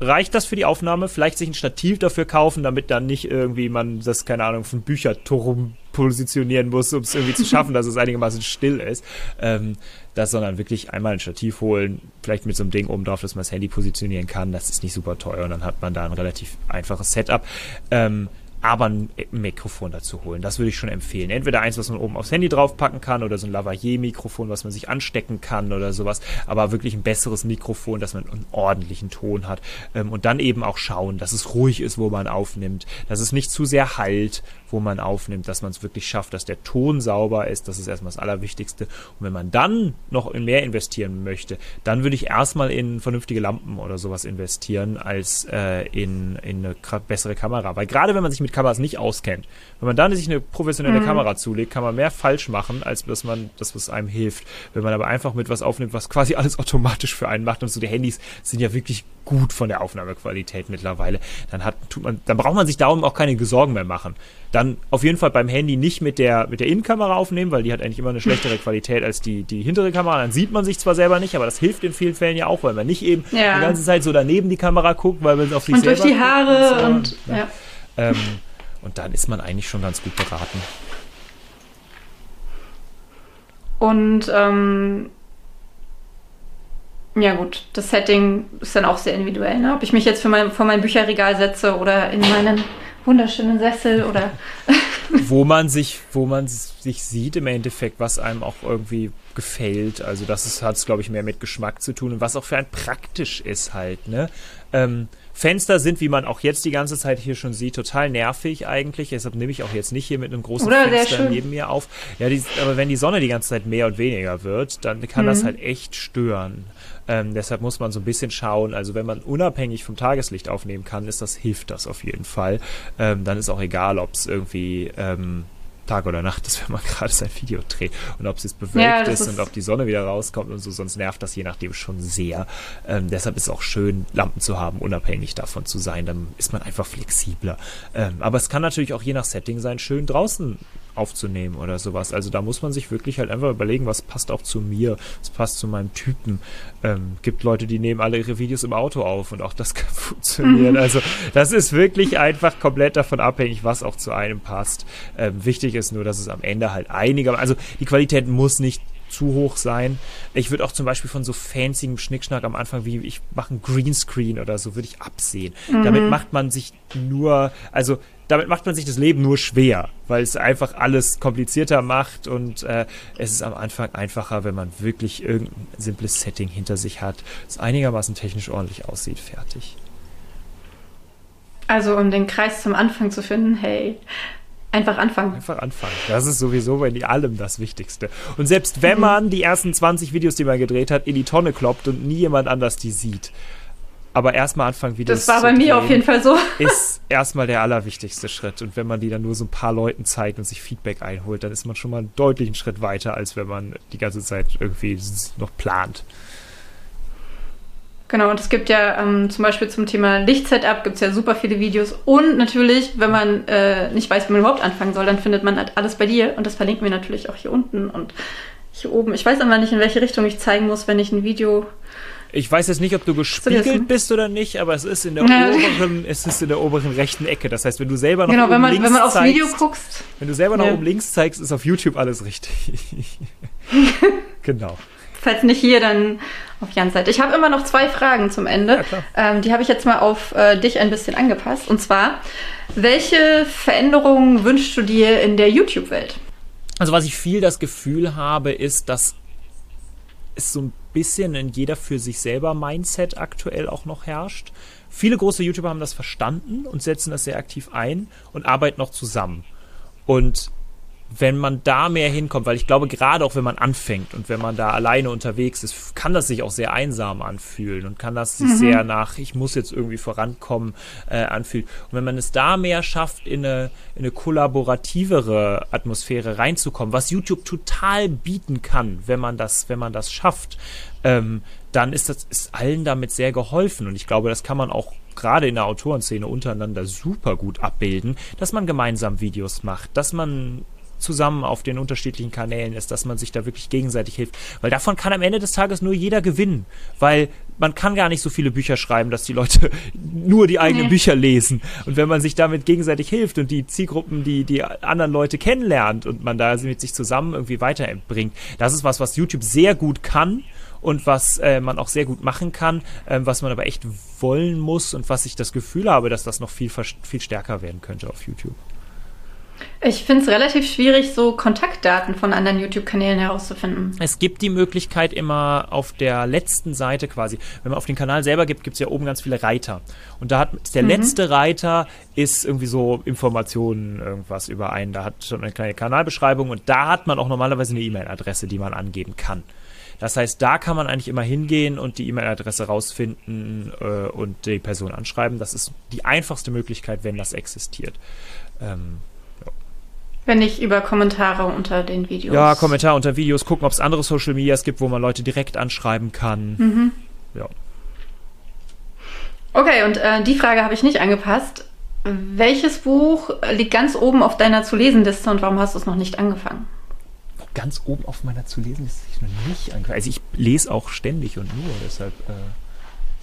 reicht das für die Aufnahme? Vielleicht sich ein Stativ dafür kaufen, damit dann nicht irgendwie man das, keine Ahnung, von Bücherturm positionieren muss, um es irgendwie zu schaffen, dass es einigermaßen still ist. Ähm, das, sondern wirklich einmal ein Stativ holen, vielleicht mit so einem Ding oben drauf, dass man das Handy positionieren kann. Das ist nicht super teuer und dann hat man da ein relativ einfaches Setup. Ähm, aber ein Mikrofon dazu holen. Das würde ich schon empfehlen. Entweder eins, was man oben aufs Handy draufpacken kann oder so ein Lavalier-Mikrofon, was man sich anstecken kann oder sowas. Aber wirklich ein besseres Mikrofon, dass man einen ordentlichen Ton hat. Ähm, und dann eben auch schauen, dass es ruhig ist, wo man aufnimmt, dass es nicht zu sehr halt, wo man aufnimmt, dass man es wirklich schafft, dass der Ton sauber ist. Das ist erstmal das Allerwichtigste. Und wenn man dann noch in mehr investieren möchte, dann würde ich erstmal in vernünftige Lampen oder sowas investieren, als äh, in, in eine bessere Kamera. Weil gerade wenn man sich mit Kameras nicht auskennt. Wenn man dann sich eine professionelle Mhm. Kamera zulegt, kann man mehr falsch machen, als dass man das, was einem hilft. Wenn man aber einfach mit was aufnimmt, was quasi alles automatisch für einen macht und so die Handys sind ja wirklich gut von der Aufnahmequalität mittlerweile, dann hat, tut man, dann braucht man sich darum auch keine Sorgen mehr machen. Dann auf jeden Fall beim Handy nicht mit der, mit der Innenkamera aufnehmen, weil die hat eigentlich immer eine schlechtere Qualität als die, die hintere Kamera. Dann sieht man sich zwar selber nicht, aber das hilft in vielen Fällen ja auch, weil man nicht eben Ja. die ganze Zeit so daneben die Kamera guckt, weil man auf sich Und durch selber die guckt Haare so. und Ja. ja. Ähm, und dann ist man eigentlich schon ganz gut beraten. Und ähm, ja gut, das Setting ist dann auch sehr individuell. Ne? Ob ich mich jetzt für mein, vor mein Bücherregal setze oder in meinen wunderschönen Sessel oder wo man sich, wo man sich sieht im Endeffekt, was einem auch irgendwie gefällt. Also das hat es, glaube ich, mehr mit Geschmack zu tun und was auch für ein praktisch ist halt, ne? Ähm, Fenster sind, wie man auch jetzt die ganze Zeit hier schon sieht, total nervig eigentlich. Deshalb nehme ich auch jetzt nicht hier mit einem großen Oder Fenster neben mir auf. Ja, die, aber wenn die Sonne die ganze Zeit mehr und weniger wird, dann kann das Mhm. halt echt stören. Ähm, deshalb muss man so ein bisschen schauen. Also wenn man unabhängig vom Tageslicht aufnehmen kann, ist das hilft das auf jeden Fall. Ähm, dann ist auch egal, ob es irgendwie ähm, Tag oder Nacht ist, wenn man gerade sein Video dreht und ob es jetzt bewölkt Ja, ist, ist- und ob die Sonne wieder rauskommt und so, sonst nervt das je nachdem schon sehr. Ähm, deshalb ist es auch schön, Lampen zu haben, unabhängig davon zu sein. Dann ist man einfach flexibler. Ähm, aber es kann natürlich auch je nach Setting sein, schön draußen aufzunehmen oder sowas. Also da muss man sich wirklich halt einfach überlegen, was passt auch zu mir, was passt zu meinem Typen. Ähm, gibt Leute, die nehmen alle ihre Videos im Auto auf und auch das kann funktionieren. Also das ist wirklich einfach komplett davon abhängig, was auch zu einem passt. Ähm, wichtig ist nur, dass es am Ende halt einiger, also die Qualität muss nicht zu hoch sein. Ich würde auch zum Beispiel von so fancyem Schnickschnack am Anfang, wie ich mache einen Greenscreen oder so, würde ich absehen. Damit macht man sich nur, also damit macht man sich das Leben nur schwer, weil es einfach alles komplizierter macht und äh, es ist am Anfang einfacher, wenn man wirklich irgendein simples Setting hinter sich hat, das einigermaßen technisch ordentlich aussieht, fertig. also um den Kreis zum Anfang zu finden, hey, einfach anfangen. Einfach anfangen. Das ist sowieso bei allem das Wichtigste. Und selbst wenn man die ersten 20 Videos, die man gedreht hat, in die Tonne kloppt und nie jemand anders die sieht, aber erstmal anfangen, Videos Das war bei mir auf jeden Fall so. ist erstmal der allerwichtigste Schritt. Und wenn man die dann nur so ein paar Leuten zeigt und sich Feedback einholt, dann ist man schon mal einen deutlichen Schritt weiter, als wenn man die ganze Zeit irgendwie noch plant. Genau, und es gibt ja ähm, zum Beispiel zum Thema Lichtsetup gibt es ja super viele Videos. Und natürlich, wenn man äh, nicht weiß, wie man überhaupt anfangen soll, dann findet man halt alles bei dir. Und das verlinken wir natürlich auch hier unten und hier oben. Ich weiß aber nicht, in welche Richtung ich zeigen muss, wenn ich ein Video. Ich weiß jetzt nicht, ob du gespiegelt bist oder nicht, aber es ist in der Ja. oberen, es ist in der oberen rechten Ecke. Das heißt, wenn du selber noch Genau, oben wenn man, links wenn man aufs zeigst, Video guckst. wenn du selber noch Ja. oben links zeigst, ist auf YouTube alles richtig. genau. Falls nicht hier, dann auf Jans Seite. Ich habe immer noch zwei Fragen zum Ende. Ja, ähm, die habe ich jetzt mal auf äh, dich ein bisschen angepasst. Und zwar, welche Veränderungen wünschst du dir in der YouTube-Welt? Also was ich viel das Gefühl habe, ist, dass es so ein bisschen in jeder für sich selber Mindset aktuell auch noch herrscht. Viele große YouTuber haben das verstanden und setzen das sehr aktiv ein und arbeiten noch zusammen. Und wenn man da mehr hinkommt, weil ich glaube, gerade auch wenn man anfängt und wenn man da alleine unterwegs ist, kann das sich auch sehr einsam anfühlen und kann das sich sehr nach, ich muss jetzt irgendwie vorankommen, äh, anfühlen. Und wenn man es da mehr schafft, in eine, in eine kollaborativere Atmosphäre reinzukommen, was YouTube total bieten kann, wenn man das, wenn man das schafft, ähm, dann ist das ist allen damit sehr geholfen. Und ich glaube, das kann man auch gerade in der Autorenszene untereinander super gut abbilden, dass man gemeinsam Videos macht, dass man zusammen auf den unterschiedlichen Kanälen ist, dass man sich da wirklich gegenseitig hilft. Weil davon kann am Ende des Tages nur jeder gewinnen. Weil man kann gar nicht so viele Bücher schreiben, dass die Leute nur die eigenen Nee. Bücher lesen. Und wenn man sich damit gegenseitig hilft und die Zielgruppen, die die anderen Leute kennenlernt und man da mit sich zusammen irgendwie weiterbringt, das ist was, was YouTube sehr gut kann und was äh, man auch sehr gut machen kann, ähm, was man aber echt wollen muss und was ich das Gefühl habe, dass das noch viel, viel stärker werden könnte auf YouTube. Ich finde es relativ schwierig, so Kontaktdaten von anderen YouTube-Kanälen herauszufinden. Es gibt die Möglichkeit immer auf der letzten Seite quasi, wenn man auf den Kanal selber gibt, gibt es ja oben ganz viele Reiter. Und da hat der letzte Reiter ist irgendwie so Informationen, irgendwas über einen. Da hat schon eine kleine Kanalbeschreibung und da hat man auch normalerweise eine E-Mail-Adresse, die man angeben kann. Das heißt, da kann man eigentlich immer hingehen und die E-Mail-Adresse rausfinden äh, und die Person anschreiben. Das ist die einfachste Möglichkeit, wenn das existiert. Ähm, Wenn nicht über Kommentare unter den Videos. ja, Kommentare unter Videos, gucken, ob es andere Social Medias gibt, wo man Leute direkt anschreiben kann. Mhm. Ja. Okay, und äh, die Frage habe ich nicht angepasst. Welches Buch liegt ganz oben auf deiner zu lesen Liste und warum hast du es noch nicht angefangen? Ganz oben auf meiner zu lesen ist ich noch nicht angefangen. Also ich lese auch ständig und nur, deshalb. Äh,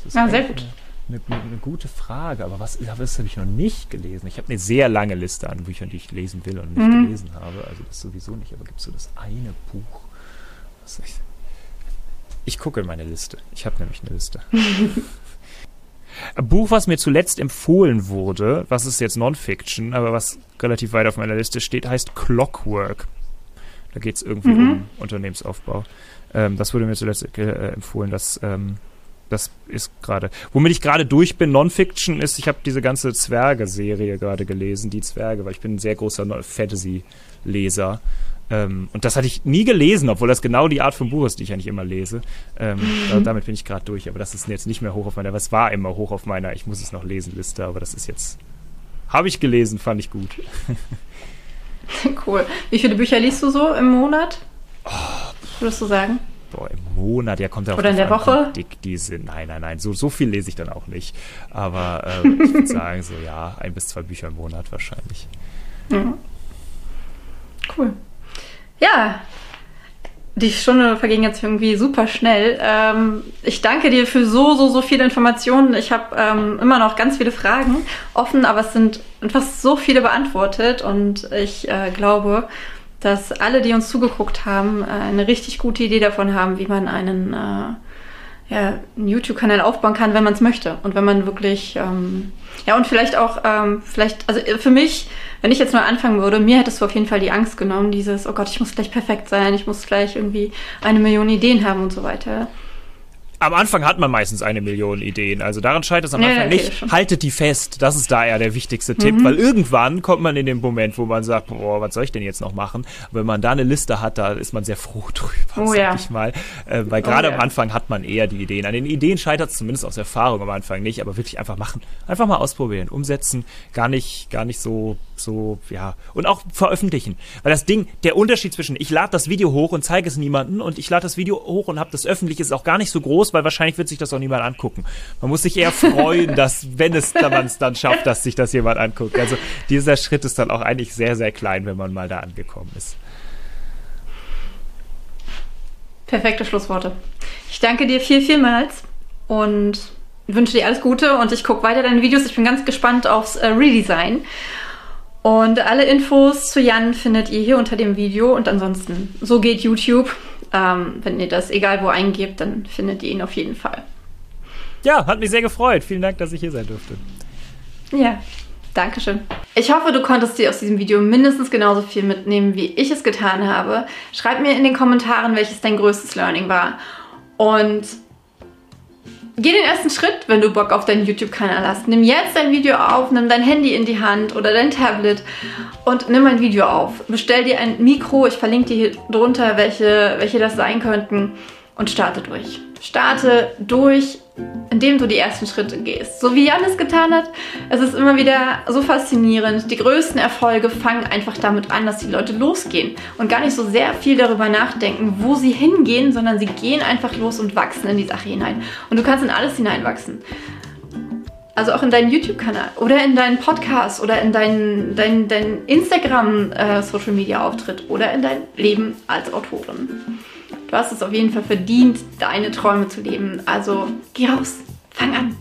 ist Ja, sehr eigentlich gut. Eine, eine, eine gute Frage, aber was, was habe ich noch nicht gelesen? Ich habe eine sehr lange Liste an Büchern, die ich lesen will und nicht Mhm. gelesen habe. Also das sowieso nicht, aber gibt es so das eine Buch? Was ich, ich gucke in meine Liste. Ich habe nämlich eine Liste. Ein Buch, was mir zuletzt empfohlen wurde, was ist jetzt Non-Fiction, aber was relativ weit auf meiner Liste steht, heißt Clockwork. Da geht es irgendwie Mhm. um Unternehmensaufbau. Ähm, das wurde mir zuletzt äh, empfohlen. Das, ähm, das ist gerade. Womit ich gerade durch bin, Non-Fiction ist, ich habe diese ganze Zwerge-Serie gerade gelesen, die Zwerge, weil ich bin ein sehr großer Fantasy-Leser. Ähm, und das hatte ich nie gelesen, obwohl das genau die Art von Buch ist, die ich eigentlich immer lese. Ähm, da, damit bin ich gerade durch, aber das ist jetzt nicht mehr hoch auf meiner, was war immer hoch auf meiner, ich muss es noch lesen, Liste, aber das ist jetzt. Habe ich gelesen, fand ich gut. cool. Wie viele Bücher liest du so im Monat? Würdest du sagen? Boah, im Monat, ja, kommt ja auch Oder in der an, Woche? dick die sind. Nein, nein, nein, so, so viel lese ich dann auch nicht. Aber ähm, ich würde sagen, so ja, ein bis zwei Bücher im Monat wahrscheinlich. Mhm. Cool. Ja, die Stunde verging jetzt irgendwie super schnell. Ähm, ich danke dir für so, so, so viele Informationen. Ich habe ähm, immer noch ganz viele Fragen offen, aber es sind fast so viele beantwortet und ich äh, glaube, dass alle, die uns zugeguckt haben, äh, eine richtig gute Idee davon haben, wie man einen, äh, ja, einen YouTube-Kanal aufbauen kann, wenn man es möchte. Und wenn man wirklich, ähm, ja, und vielleicht auch, ähm, vielleicht, also äh, für mich, wenn ich jetzt neu anfangen würde, mir hättest du auf jeden Fall die Angst genommen, dieses, oh Gott, ich muss gleich perfekt sein, ich muss gleich irgendwie eine Million Ideen haben und so weiter. Am Anfang hat man meistens eine Million Ideen. Also daran scheitert es am Ja, Anfang okay, nicht. schon. Haltet die fest. Das ist da eher der wichtigste Tipp, Mhm. weil irgendwann kommt man in den Moment, wo man sagt, boah, was soll ich denn jetzt noch machen? Wenn man da eine Liste hat, da ist man sehr froh drüber, Oh sag ja. ich mal. Äh, weil gerade ja. am Anfang hat man eher die Ideen. An den Ideen scheitert es zumindest aus Erfahrung am Anfang nicht, aber wirklich einfach machen. Einfach mal ausprobieren, umsetzen, gar nicht, gar nicht so, so, ja. Und auch veröffentlichen. Weil das Ding, der Unterschied zwischen, ich lade das Video hoch und zeige es niemandem und ich lade das Video hoch und habe das öffentlich, ist auch gar nicht so groß, weil wahrscheinlich wird sich das auch niemand angucken. Man muss sich eher freuen, dass, wenn es dann, es dann schafft, dass sich das jemand anguckt. Also dieser Schritt ist dann auch eigentlich sehr, sehr klein, wenn man mal da angekommen ist. Perfekte Schlussworte. Ich danke dir viel, vielmals und wünsche dir alles Gute und ich gucke weiter deine Videos. Ich bin ganz gespannt aufs äh, Redesign. Und alle Infos zu Jan findet ihr hier unter dem Video und ansonsten, so geht YouTube. Ähm, wenn ihr das egal wo eingebt, dann findet ihr ihn auf jeden Fall. Ja, hat mich sehr gefreut. Vielen Dank, dass ich hier sein durfte. Ja, danke schön. Ich hoffe, du konntest dir aus diesem Video mindestens genauso viel mitnehmen, wie ich es getan habe. Schreib mir in den Kommentaren, welches dein größtes Learning war. Und geh den ersten Schritt, wenn du Bock auf deinen YouTube-Kanal hast. Nimm jetzt dein Video auf, nimm dein Handy in die Hand oder dein Tablet und nimm ein Video auf. Bestell dir ein Mikro, ich verlinke dir hier drunter, welche, welche das sein könnten und starte durch. Starte durch, indem du die ersten Schritte gehst. So wie Jan es getan hat. Es ist immer wieder so faszinierend. Die größten Erfolge fangen einfach damit an, dass die Leute losgehen und gar nicht so sehr viel darüber nachdenken, wo sie hingehen, sondern sie gehen einfach los und wachsen in die Sache hinein. Und du kannst in alles hineinwachsen. Also auch in deinen YouTube-Kanal oder in deinen Podcast oder in deinen, deinen, deinen Instagram-Social-Media-Auftritt oder in dein Leben als Autorin. Du hast es auf jeden Fall verdient, deine Träume zu leben. Also geh raus, fang an.